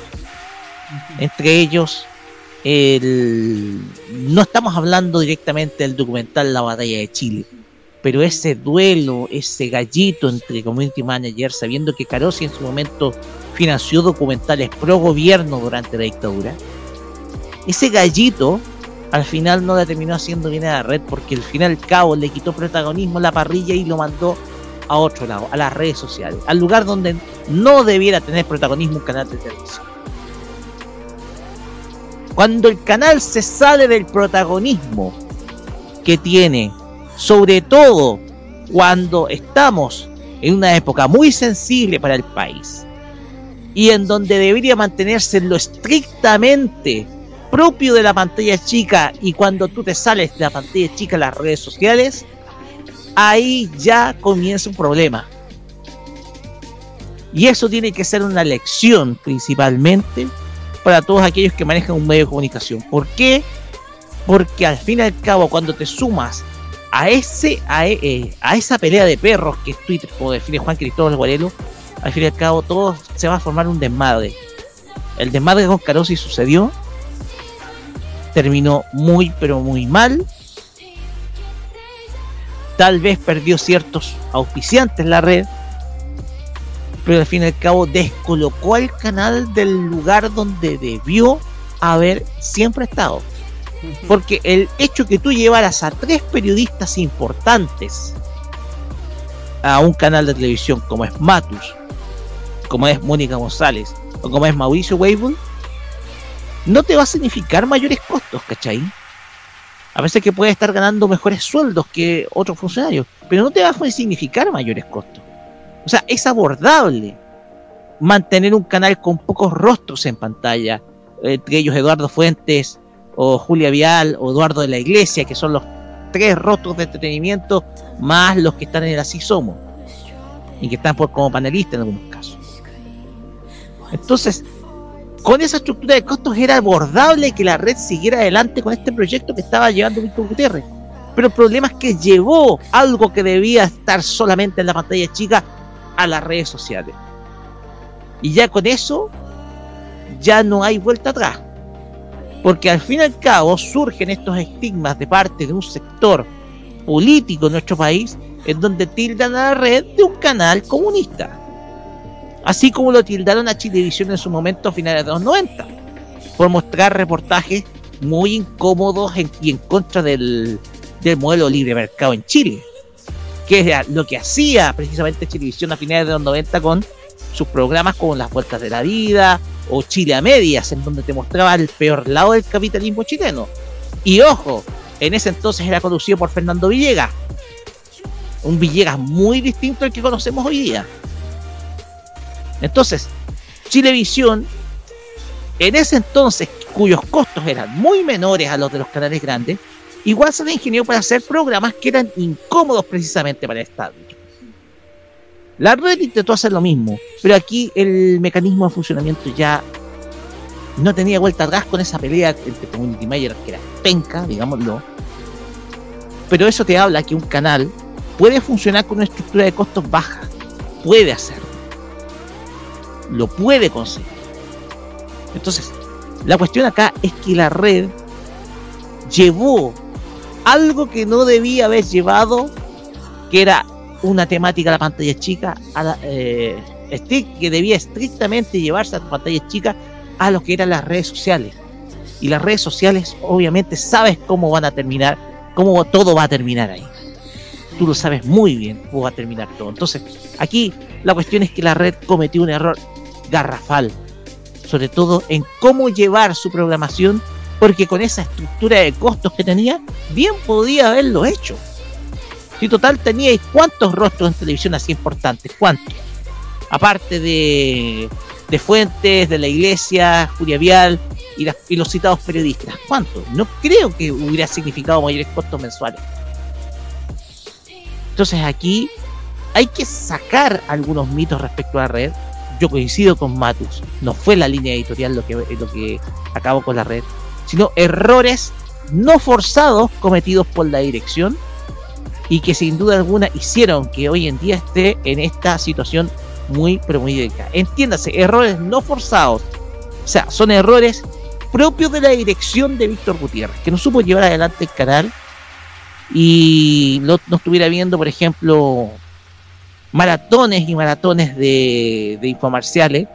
Speaker 14: Entre ellos, el... no estamos hablando directamente del documental La Batalla de Chile, pero ese duelo, ese gallito entre community managers, sabiendo que Carosi en su momento financió documentales pro gobierno durante la dictadura, ese gallito al final no le terminó haciendo bien a la red porque al final al cabo le quitó protagonismo a la parrilla y lo mandó a otro lado, a las redes sociales, al lugar donde no debiera tener protagonismo un canal de televisión. Cuando el canal se sale del protagonismo que tiene, sobre todo cuando estamos en una época muy sensible para el país y en donde debería mantenerse lo estrictamente propio de la pantalla chica y cuando tú te sales de la pantalla chica en las redes sociales, ahí ya comienza un problema. Y eso tiene que ser una lección principalmente para todos aquellos que manejan un medio de comunicación. ¿Por qué? Porque al fin y al cabo cuando te sumas a ese eh, a esa pelea de perros que es Twitter, como define Juan Cristóbal Guarelo, al fin y al cabo todo se va a formar un desmadre. El desmadre con Carosi sucedió, terminó muy pero muy mal. Tal vez perdió ciertos auspiciantes la red, pero al fin y al cabo descolocó al canal del lugar donde debió haber siempre estado. Porque el hecho que tú llevaras a tres periodistas importantes a un canal de televisión como es Matus, como es Mónica González o como es Mauricio Weibel, no te va a significar mayores costos, ¿cachai? A veces que puedes estar ganando mejores sueldos que otros funcionarios, pero no te va a significar mayores costos. O sea, es abordable. mantener un canal con pocos rostros en pantalla, entre ellos Eduardo Fuentes o Julia Vial o Eduardo de la Iglesia, que son los tres rostros de entretenimiento más los que están en el Así Somos y que están por, como panelistas en algunos casos. Entonces, con esa estructura de costos era abordable que la red siguiera adelante con este proyecto que estaba llevando Víctor Gutiérrez. Pero el problema es que llevó algo que debía estar solamente en la pantalla chica a las redes sociales. Y ya con eso, ya no hay vuelta atrás. Porque al fin y al cabo surgen estos estigmas de parte de un sector político en nuestro país en donde tildan a la red de un canal comunista. Así como lo tildaron a Chilevisión en su momento a finales de los 90, por mostrar reportajes muy incómodos y en contra del, del modelo libre mercado en Chile, que era lo que hacía precisamente Chilevisión a finales de los 90 con sus programas como Las Vueltas de la Vida o Chile a Medias, en donde te mostraba el peor lado del capitalismo chileno. Y ojo, en ese entonces era conducido por Fernando Villegas, un Villegas muy distinto al que conocemos hoy día. Entonces, Chilevisión, en ese entonces, cuyos costos eran muy menores a los de los canales grandes, igual se le ingenió para hacer programas que eran incómodos precisamente para el Estado. La red intentó hacer lo mismo, pero aquí el mecanismo de funcionamiento ya no tenía vuelta atrás con esa pelea entre Community Manager, que era penca, digámoslo. Pero eso te habla que un canal puede funcionar con una estructura de costos baja. Puede hacerlo. Lo puede conseguir. Entonces, la cuestión acá es que la red llevó algo que no debía haber llevado, que era una temática a la pantalla chica, a la, eh, que debía estrictamente llevarse a la pantalla chica a lo que eran las redes sociales. Y las redes sociales, obviamente, sabes cómo van a terminar, cómo todo va a terminar ahí. Tú lo sabes muy bien cómo va a terminar todo. Entonces, aquí la cuestión es que la red cometió un error garrafal, sobre todo en cómo llevar su programación, porque con esa estructura de costos que tenía, bien podía haberlo hecho. Si total teníais cuántos rostros en televisión así importantes, cuántos. Aparte de, de Fuentes, de la Iglesia, Julia Vial y, los citados periodistas, ¿cuántos? No creo que hubiera significado mayores costos mensuales. Entonces aquí hay que sacar algunos mitos respecto a la red. Yo coincido con Matus, no fue la línea editorial lo que, lo que acabó con la red, sino errores no forzados cometidos por la dirección y que sin duda alguna hicieron que hoy en día esté en esta situación muy pero muy delicada. Entiéndase, errores no forzados. O sea, son errores propios de la dirección de Víctor Gutiérrez, que no supo llevar adelante el canal y no, estuviera viendo, por ejemplo, maratones y maratones de, de infomarciales,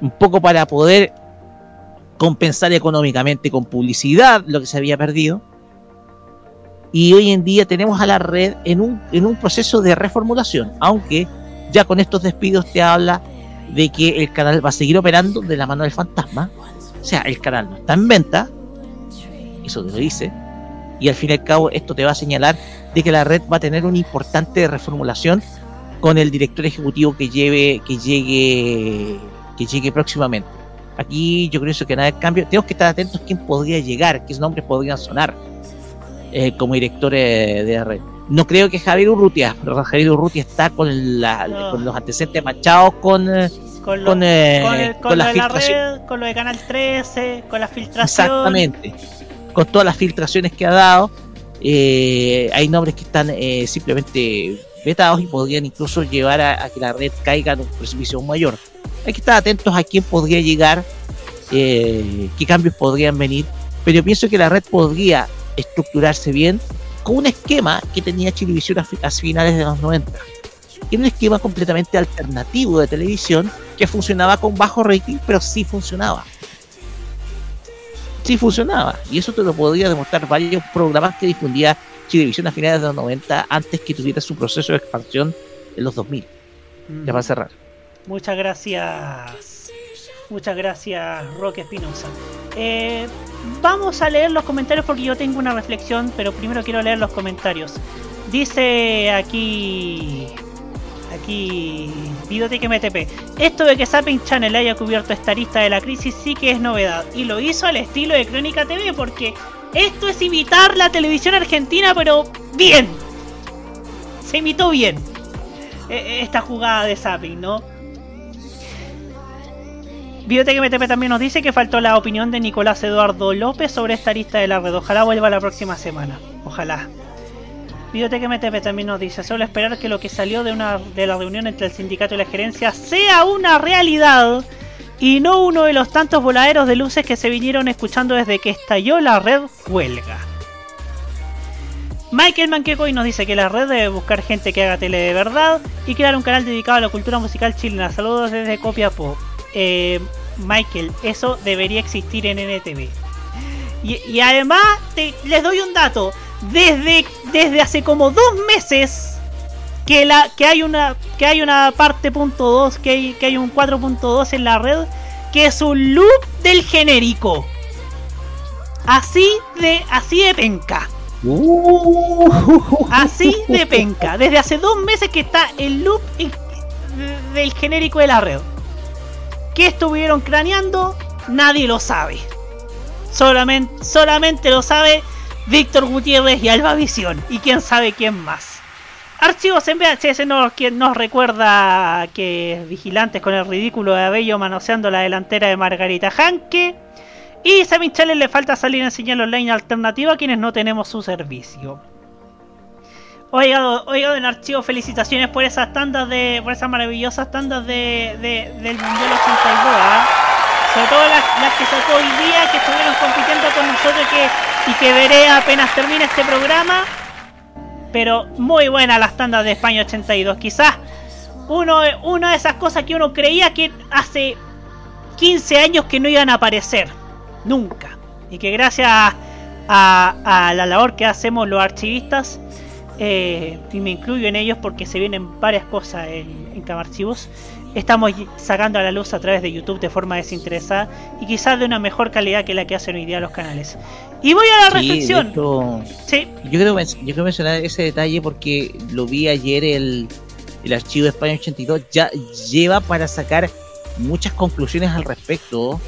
Speaker 14: un poco para poder compensar económicamente con publicidad lo que se había perdido. Y hoy en día tenemos a la red en un, en un proceso de reformulación, aunque ya con estos despidos te habla de que el canal va a seguir operando de la mano del fantasma. O sea, el canal no está en venta, eso te lo dice, y al fin y al cabo esto te va a señalar de que la red va a tener una importante reformulación con el director ejecutivo que lleve que llegue que llegue próximamente. Aquí yo creo que nada de cambio. Tenemos que estar atentos a quién podría llegar qué nombres podrían sonar eh, como director eh, de la red no creo que Javier Urrutia pero Javier Urrutia está con, la,
Speaker 4: No.
Speaker 14: con los antecedentes manchados con eh,
Speaker 4: Con, lo,
Speaker 14: con, eh,
Speaker 4: con, el- con
Speaker 14: con
Speaker 4: lo
Speaker 14: la
Speaker 4: red, con lo de Canal 13, con la filtración.
Speaker 14: Exactamente. Con todas las filtraciones que ha dado, eh, hay nombres que están eh, simplemente vetados y podrían incluso llevar a, a que la red caiga en un precipicio mayor. Hay que estar atentos a quién podría llegar, eh, qué cambios podrían venir, pero yo pienso que la red podría estructurarse bien con un esquema que tenía Chilevisión a, fi- a finales de los 90. Era un esquema completamente alternativo de televisión que funcionaba con bajo rating, pero sí funcionaba sí funcionaba. Y eso te lo podría demostrar varios programas que difundía Chilevisión a finales de los 90 antes que tuviera su proceso de expansión en los 2000. Ya va a cerrar.
Speaker 4: Muchas gracias. Muchas gracias, Roque Espinosa. Eh, vamos a leer los comentarios porque yo tengo una reflexión, pero primero quiero leer los comentarios. Dice aquí aquí Videoteca MTP. Esto de que Zapping Channel haya cubierto esta lista de la crisis sí que es novedad. Y lo hizo al estilo de Crónica TV porque esto es imitar la televisión argentina pero bien. Se imitó bien. eh, Esta jugada de Zapping, ¿no? Biblioteca MTP también nos dice que faltó la opinión de Nicolás Eduardo López sobre esta lista de la red. Ojalá vuelva la próxima semana. Ojalá. Biblioteca MTP también nos dice, solo esperar que lo que salió de una de la reunión entre el sindicato y la gerencia sea una realidad y no uno de los tantos voladeros de luces que se vinieron escuchando desde que estalló la red huelga. Michael Manquecoy nos dice que la red debe buscar gente que haga tele de verdad y crear un canal dedicado a la cultura musical chilena. Saludos desde Copiapó. Eh, Michael, eso debería existir en NTV. Y, y además, te- les doy un dato. Desde, desde hace como dos meses que, la, que, hay una, que hay una parte punto 2, que hay, que hay un 4.2 en la red, que es un loop del genérico. Así de, así de penca. Así de penca. Desde hace dos meses que está el loop del genérico de la red. ¿Qué estuvieron craneando? Nadie lo sabe. Solamente, solamente lo sabe Víctor Gutiérrez y Alba Visión. Y quién sabe quién más. Archivos en VHS quien nos recuerda que Vigilantes con el ridículo de Abello manoseando la delantera de Margarita Hanke. Y a Michelle le falta salir en señal online alternativa a quienes no tenemos su servicio. Oiga, oiga, don Archivo, felicitaciones por esas tandas de. por esas maravillosas tandas de, de- del Mundial 82, ¿ah? Sobre todo las, que sacó hoy día, que estuvieron compitiendo con nosotros y que, veré apenas termine este programa. Pero muy buenas las tandas de España 82. Quizás uno, una de esas cosas que uno creía que hace 15 años que no iban a aparecer. Nunca. Y que gracias a, a la labor que hacemos los archivistas, eh, y me incluyo en ellos porque se vienen varias cosas en, en Camarchivos, estamos sacando a la luz a través de YouTube de forma desinteresada y quizás de una mejor calidad que la que hacen hoy día los canales. Y voy a la
Speaker 14: Sí, de
Speaker 4: reflexión. Sí.
Speaker 14: Yo quiero, yo quiero mencionar ese detalle porque lo vi ayer el, el archivo de España 82 ya lleva para sacar muchas conclusiones al respecto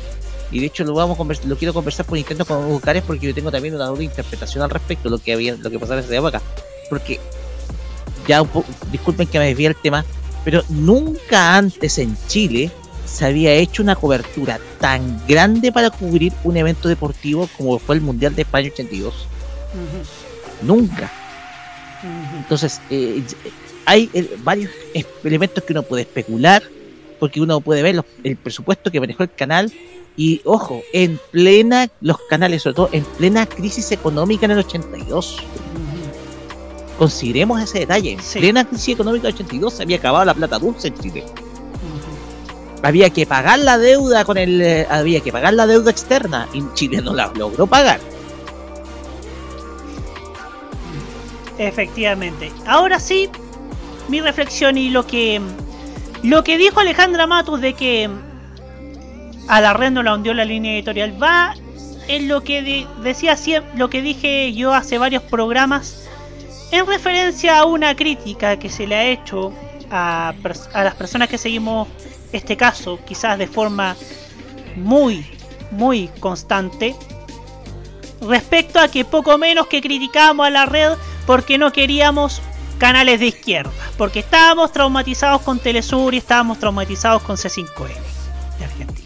Speaker 14: y de hecho lo vamos a lo quiero conversar por interno con Hugo Cares porque yo tengo también una doble interpretación al respecto de lo que había lo que pasaba en esa época porque ya un po- disculpen que me desvíe el tema pero nunca antes en Chile se había hecho una cobertura tan grande para cubrir un evento deportivo como fue el Mundial de España 82 nunca entonces, eh, hay eh, varios elementos que uno puede especular, porque uno puede ver los- el presupuesto que manejó el canal. Y ojo, en plena, los canales, sobre todo en plena crisis económica en el 82. Consideremos ese detalle. En plena crisis económica del 82 se había acabado la plata dulce en Chile. Había que pagar la deuda con el. eh, había que pagar la deuda externa. Y Chile no la logró pagar.
Speaker 4: Efectivamente. Ahora sí, mi reflexión y lo que lo que dijo Alejandra Matus de que a la red no la hundió la línea editorial va en lo que de- decía lo que dije yo hace varios programas en referencia a una crítica que se le ha hecho a, las personas que seguimos este caso quizás de forma muy muy constante respecto a que poco menos que criticábamos a la red porque no queríamos canales de izquierda, porque estábamos traumatizados con Telesur y estábamos traumatizados con C5N de Argentina.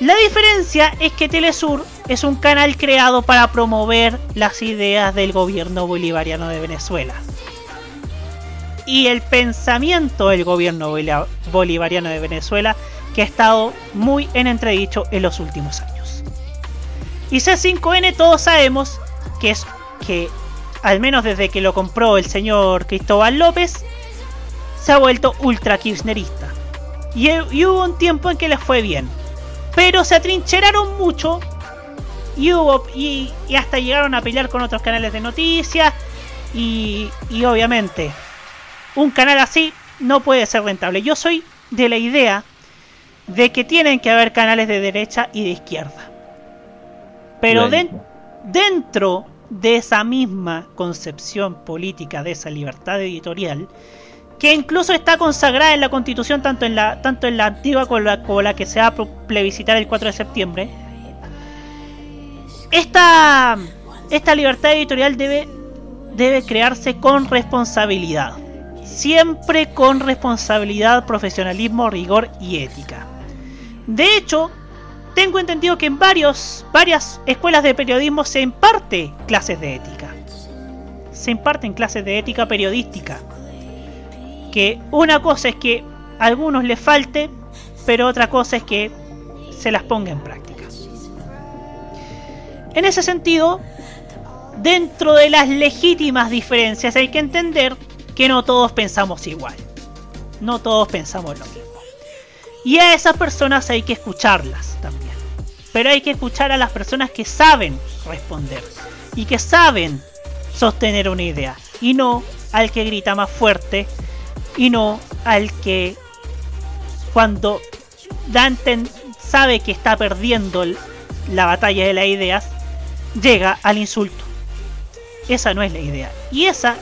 Speaker 4: La diferencia es que Telesur es un canal creado para promover las ideas del gobierno bolivariano de Venezuela. Y el pensamiento del gobierno bolivariano de Venezuela que ha estado muy en entredicho en los últimos años. Y C5N todos sabemos que es que, al menos desde que lo compró el señor Cristóbal López, se ha vuelto ultra kirchnerista. Y, y hubo un tiempo en que les fue bien. Pero se atrincheraron mucho y hubo y, y hasta llegaron a pelear con otros canales de noticias y, y obviamente un canal así no puede ser rentable. Yo soy de la idea de que tienen que haber canales de derecha y de izquierda. Pero dentro de esa misma concepción política, de esa libertad editorial, que incluso está consagrada en la Constitución tanto en la tanto en la antigua como la, la que se va a plebiscitar el 4 de septiembre. Esta esta libertad editorial debe debe crearse con responsabilidad. Siempre con responsabilidad, profesionalismo, rigor y ética. De hecho, tengo entendido que en varios, varias escuelas de periodismo se imparte clases de ética. Se imparten clases de ética periodística. Que una cosa es que a algunos les falte, pero otra cosa es que se las ponga en práctica. En ese sentido, dentro de las legítimas diferencias hay que entender que no todos pensamos igual. No todos pensamos lo mismo. Y a esas personas hay que escucharlas también. Pero hay que escuchar a las personas que saben responder y que saben sostener una idea. Y no al que grita más fuerte y no al que cuando Dante sabe que está perdiendo la batalla de las ideas, llega al insulto. Esa no es la idea. Y esa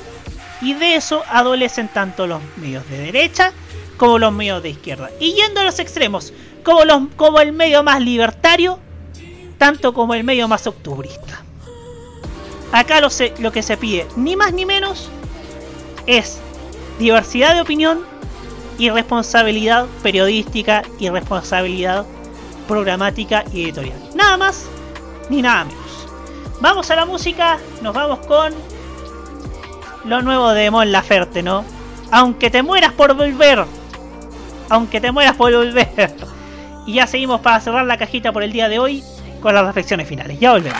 Speaker 4: y de eso adolecen tanto los medios de derecha como los medios de izquierda. Y yendo a los extremos, como, los, como el medio más libertario, tanto como el medio más octubrista. Acá lo, se, lo que se pide, ni más ni menos, es diversidad de opinión y responsabilidad periodística y responsabilidad programática y editorial. Nada más ni nada menos. Vamos a la música, nos vamos con lo nuevo de Mon Laferte, ¿no? Aunque te mueras por volver. Aunque te mueras por volver. Y ya seguimos para cerrar la cajita por el día de hoy con las reflexiones finales. Ya volvemos.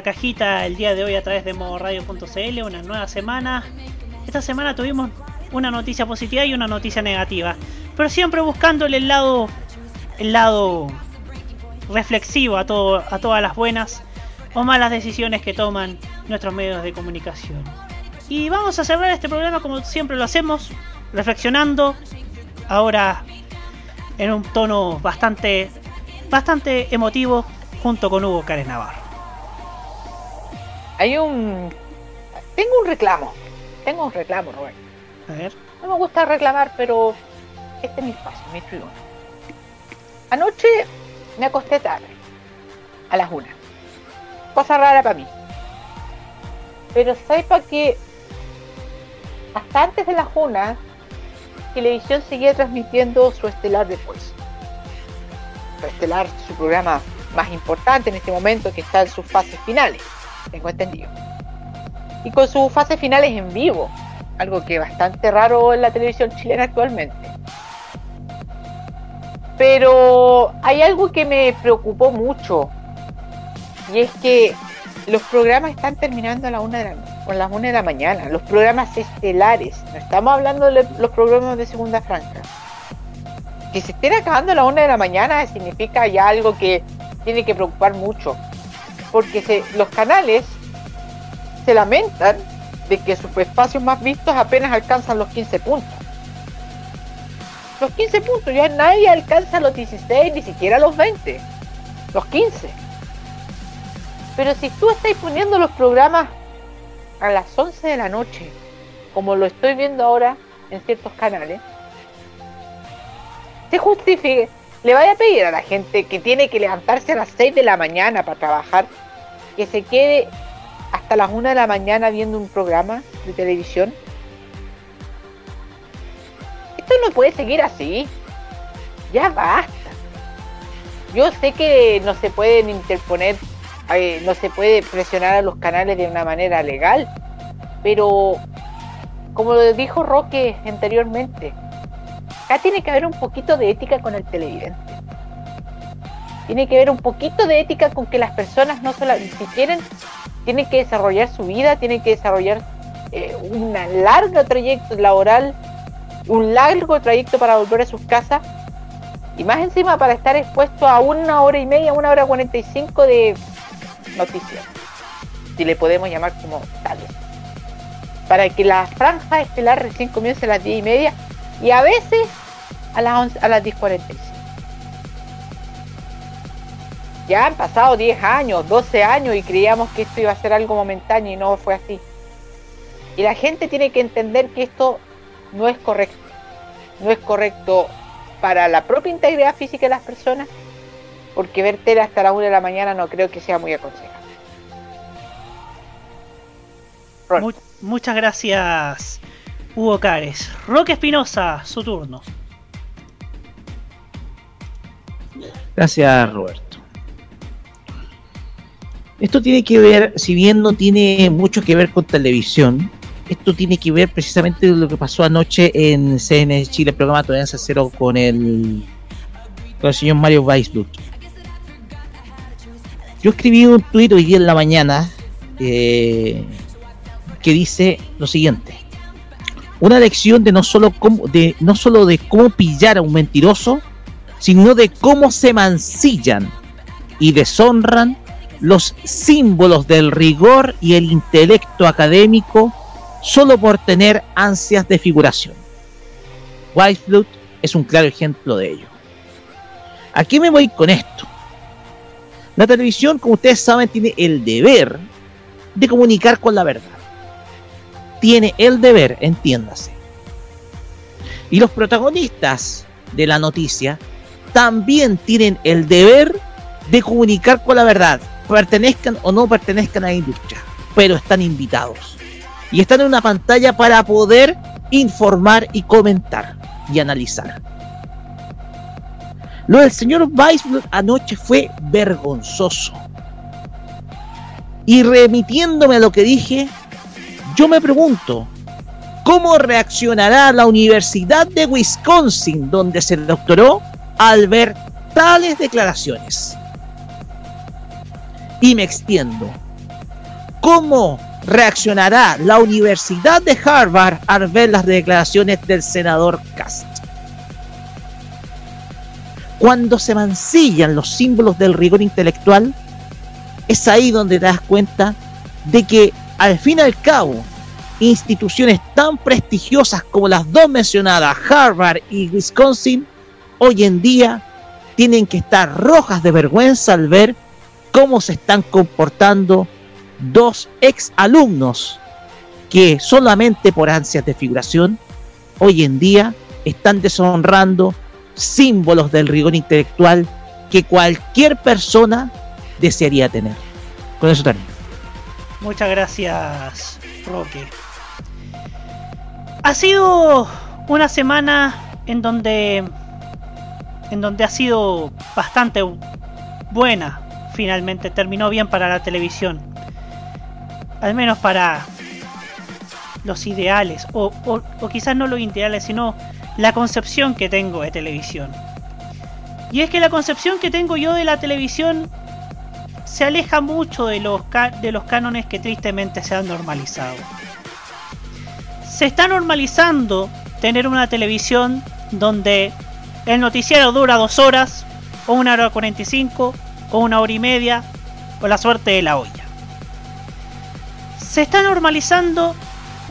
Speaker 4: La cajita el día de hoy a través de modoradio.cl, una nueva semana. Esta semana tuvimos una noticia positiva y una noticia negativa, pero siempre buscándole el lado el lado reflexivo a todo a todas las buenas o malas decisiones que toman nuestros medios de comunicación. Y vamos a cerrar este programa como siempre lo hacemos, reflexionando ahora en un tono bastante bastante emotivo junto con Hugo Cárez Navarro.
Speaker 13: Hay un. Tengo un reclamo. Tengo un reclamo, Roberto.
Speaker 4: A ver.
Speaker 13: No me gusta reclamar, pero este es mi espacio, mi tribuna. Anoche me acosté tarde, a las una. Cosa rara para mí. Pero sepa que hasta antes de las una, Televisión seguía transmitiendo su estelar después. Su estelar, su programa más importante en este momento que está en sus fases finales, tengo entendido. Y con sus fases finales en vivo, algo que es bastante raro en la televisión chilena actualmente. Pero hay algo que me preocupó mucho y es que los programas están terminando a la una de la, a las una de la mañana, los programas estelares, no estamos hablando de los programas de segunda franja. Que se estén acabando a la una de la mañana significa ya algo que tiene que preocupar mucho. Porque los canales se lamentan de que sus espacios más vistos apenas alcanzan los 15 puntos. Los 15 puntos, ya nadie alcanza los 16, ni siquiera los 20. Los 15. Pero si tú estás poniendo los programas a las 11 de la noche, como lo estoy viendo ahora en ciertos canales, se justifique le vaya a pedir a la gente que tiene que levantarse a las 6 de la mañana para trabajar, que se quede hasta las 1 de la mañana viendo un programa de televisión. Esto no puede seguir así. Ya basta. Yo sé que no se pueden interponer, eh, no se puede presionar a los canales de una manera legal, pero como lo dijo Roque anteriormente, acá tiene que haber un poquito de ética con el televidente. Tiene que haber un poquito de ética con que las personas no solo, si quieren, tienen que desarrollar su vida, tienen que desarrollar eh, una larga trayecto laboral, un largo trayecto para volver a sus casas y más encima para estar expuesto a una hora y media, una hora cuarenta y cinco de noticias, si le podemos llamar como tales. Para que la franja estelar recién comience a las diez y media y a veces a las, 11, a las 10.45. Ya han pasado 10 años, 12 años y creíamos que esto iba a ser algo momentáneo y no fue así. Y la gente tiene que entender que esto no es correcto. No es correcto para la propia integridad física de las personas, porque ver tele hasta la 1 de la mañana no creo que sea muy aconsejable.
Speaker 4: Mu muchas gracias, Hugo Cares. Roque Espinosa, su turno.
Speaker 14: Gracias, Roberto. Esto tiene que ver, si bien no tiene mucho que ver con televisión, esto tiene que ver precisamente con lo que pasó anoche en CN Chile, el programa Tolerancia Cero con el, con el señor Mario Weisblut. Yo escribí un tuit hoy día en la mañana eh, que dice lo siguiente: una lección de no solo cómo, de no solo de cómo pillar a un mentiroso, sino de cómo se mancillan y deshonran los símbolos del rigor y el intelecto académico solo por tener ansias de figuración. Whiteflood es un claro ejemplo de ello. ¿A qué me voy con esto? La televisión, como ustedes saben, tiene el deber de comunicar con la verdad. Tiene el deber, entiéndase. Y los protagonistas de la noticia también tienen el deber de comunicar con la verdad, pertenezcan o no pertenezcan a la industria, pero están invitados. Y están en una pantalla para poder informar y comentar y analizar. Lo del señor Weisblum anoche fue vergonzoso. Y remitiéndome a lo que dije, yo me pregunto, ¿cómo reaccionará la Universidad de Wisconsin, donde se doctoró, al ver tales declaraciones? Y me extiendo. ¿Cómo reaccionará la Universidad de Harvard al ver las declaraciones del senador Cast? Cuando se mancillan los símbolos del rigor intelectual, es ahí donde te das cuenta de que al fin y al cabo, instituciones tan prestigiosas como las dos mencionadas, Harvard y Wisconsin, hoy en día tienen que estar rojas de vergüenza al ver cómo se están comportando dos ex alumnos que solamente por ansias de figuración hoy en día están deshonrando símbolos del rigor intelectual que cualquier persona desearía tener. Con eso termino.
Speaker 4: Muchas gracias, Roque. Ha sido una semana en donde en donde ha sido bastante buena. Finalmente terminó bien para la televisión. Al menos para los ideales. O, o- quizás no los ideales, sino la concepción que tengo de televisión. Y es que la concepción que tengo yo de la televisión se aleja mucho de los, de los cánones que tristemente se han normalizado. Se está normalizando tener una televisión donde el noticiero dura dos horas, o una hora 45, o una hora y media, o la suerte de la olla. Se está normalizando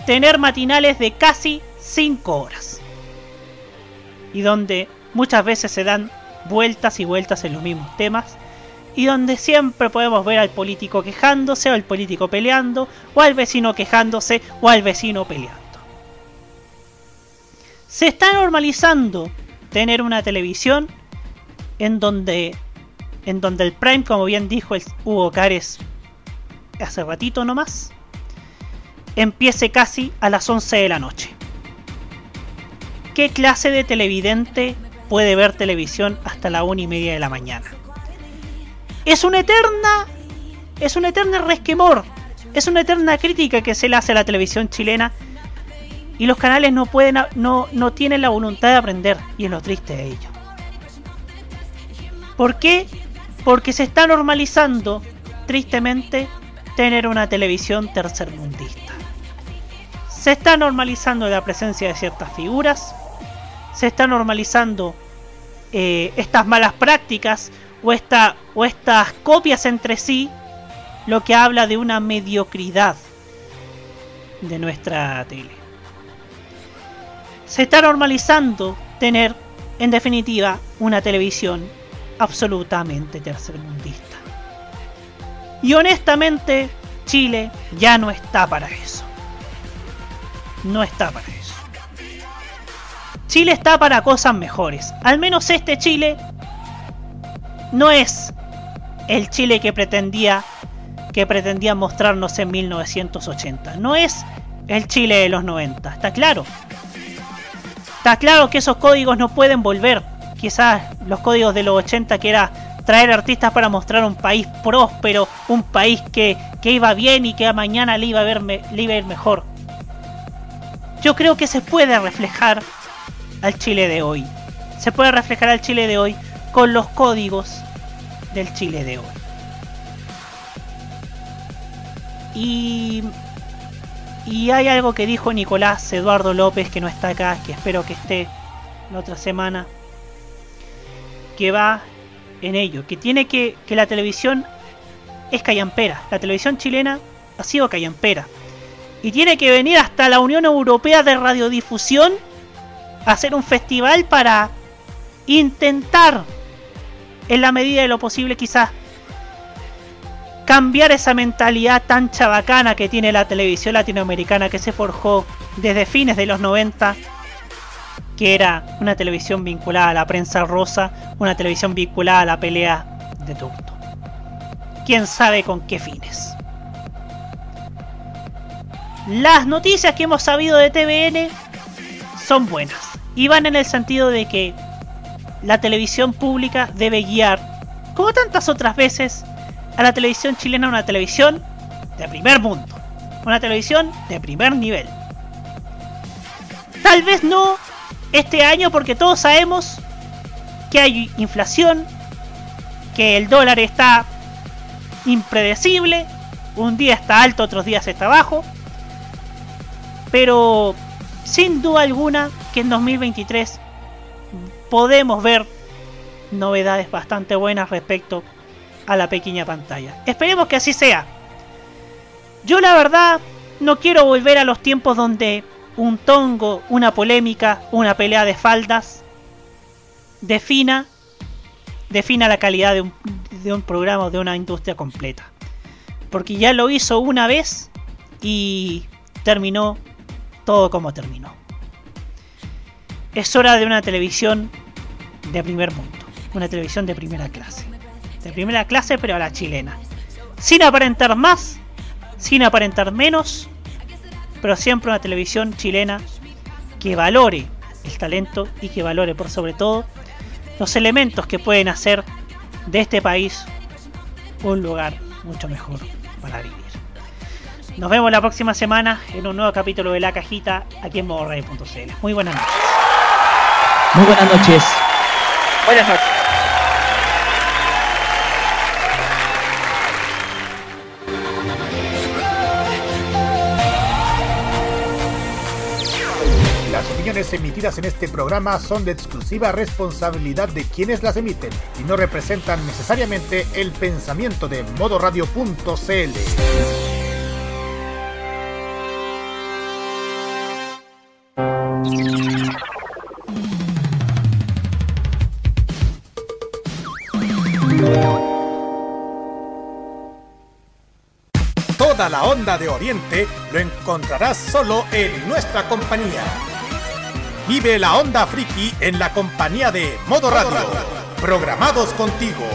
Speaker 4: tener matinales de casi 5 horas. Y donde muchas veces se dan vueltas y vueltas en los mismos temas. Y donde siempre podemos ver al político quejándose, o al político peleando, o al vecino quejándose, o al vecino peleando. Se está normalizando tener una televisión en donde en donde el prime, como bien dijo el Hugo Cares hace ratito nomás, empiece casi a las 11 de la noche. ¿Qué clase de televidente puede ver televisión hasta la una y media de la mañana? Es una eterna. Es una eterna resquemor. Es una eterna crítica que se le hace a la televisión chilena. Y los canales no pueden. no, no tienen la voluntad de aprender. Y es lo triste de ello. ¿Por qué? Porque se está normalizando, tristemente, tener una televisión tercermundista. Se está normalizando la presencia de ciertas figuras. Se está normalizando eh, estas malas prácticas o, o estas copias entre sí, lo que habla de una mediocridad de nuestra tele. Se está normalizando tener, en definitiva, una televisión absolutamente tercermundista. Y honestamente, Chile ya no está para eso. No está para eso. Chile está para cosas mejores. Al menos este Chile no es el Chile que pretendía que pretendía mostrarnos en 1980. No es el Chile de los 90, está claro. Está claro que esos códigos no pueden volver. Quizás los códigos de los 80 que era traer artistas para mostrar un país próspero, un país que, que iba bien y que a mañana le iba a, ver le iba a ir mejor. Yo creo que se puede reflejar al Chile de hoy. Se puede reflejar al Chile de hoy con los códigos del Chile de hoy. Y, y hay algo que dijo Nicolás Eduardo López que no está acá, que espero que esté la otra semana, que va en ello, que tiene que, que la televisión es callampera, la televisión chilena ha sido callampera. Y tiene que venir hasta la Unión Europea de Radiodifusión a hacer un festival para intentar, en la medida de lo posible quizás, cambiar esa mentalidad tan chabacana que tiene la televisión latinoamericana que se forjó desde fines de los 90, que era una televisión vinculada a la prensa rosa, una televisión vinculada a la pelea de turno. Quién sabe con qué fines. Las noticias que hemos sabido de TVN son buenas y van en el sentido de que la televisión pública debe guiar, como tantas otras veces, a la televisión chilena una televisión de primer mundo. Una televisión de primer nivel. Tal vez no este año porque todos sabemos que hay inflación, que el dólar está impredecible, un día está alto, otros días está bajo, pero sin duda alguna que en 2023 podemos ver novedades bastante buenas respecto la pequeña pantalla. Esperemos que así sea. Yo la verdad no quiero volver a los tiempos donde un tongo, una polémica, una pelea de faldas defina defina la calidad de un, de un programa o de una industria completa. Porque ya lo hizo una vez y terminó todo como terminó. Es hora de una televisión de primer mundo, una televisión de primera clase. De primera clase pero a la chilena. Sin aparentar más, sin aparentar menos, pero siempre una televisión chilena que valore el talento y que valore por sobre todo los elementos que pueden hacer de este país un lugar mucho mejor para vivir. Nos vemos la próxima semana en un nuevo capítulo de La Cajita aquí en modoradio.cl. Muy buenas noches.
Speaker 14: Muy buenas noches.
Speaker 13: Buenas noches.
Speaker 2: Opiniones emitidas en este programa son de exclusiva responsabilidad de quienes las emiten y no representan necesariamente el pensamiento de modoradio.cl. Toda la onda de Oriente lo encontrarás solo en nuestra compañía. Vive la onda friki en la compañía de Modo Radio. Programados contigo.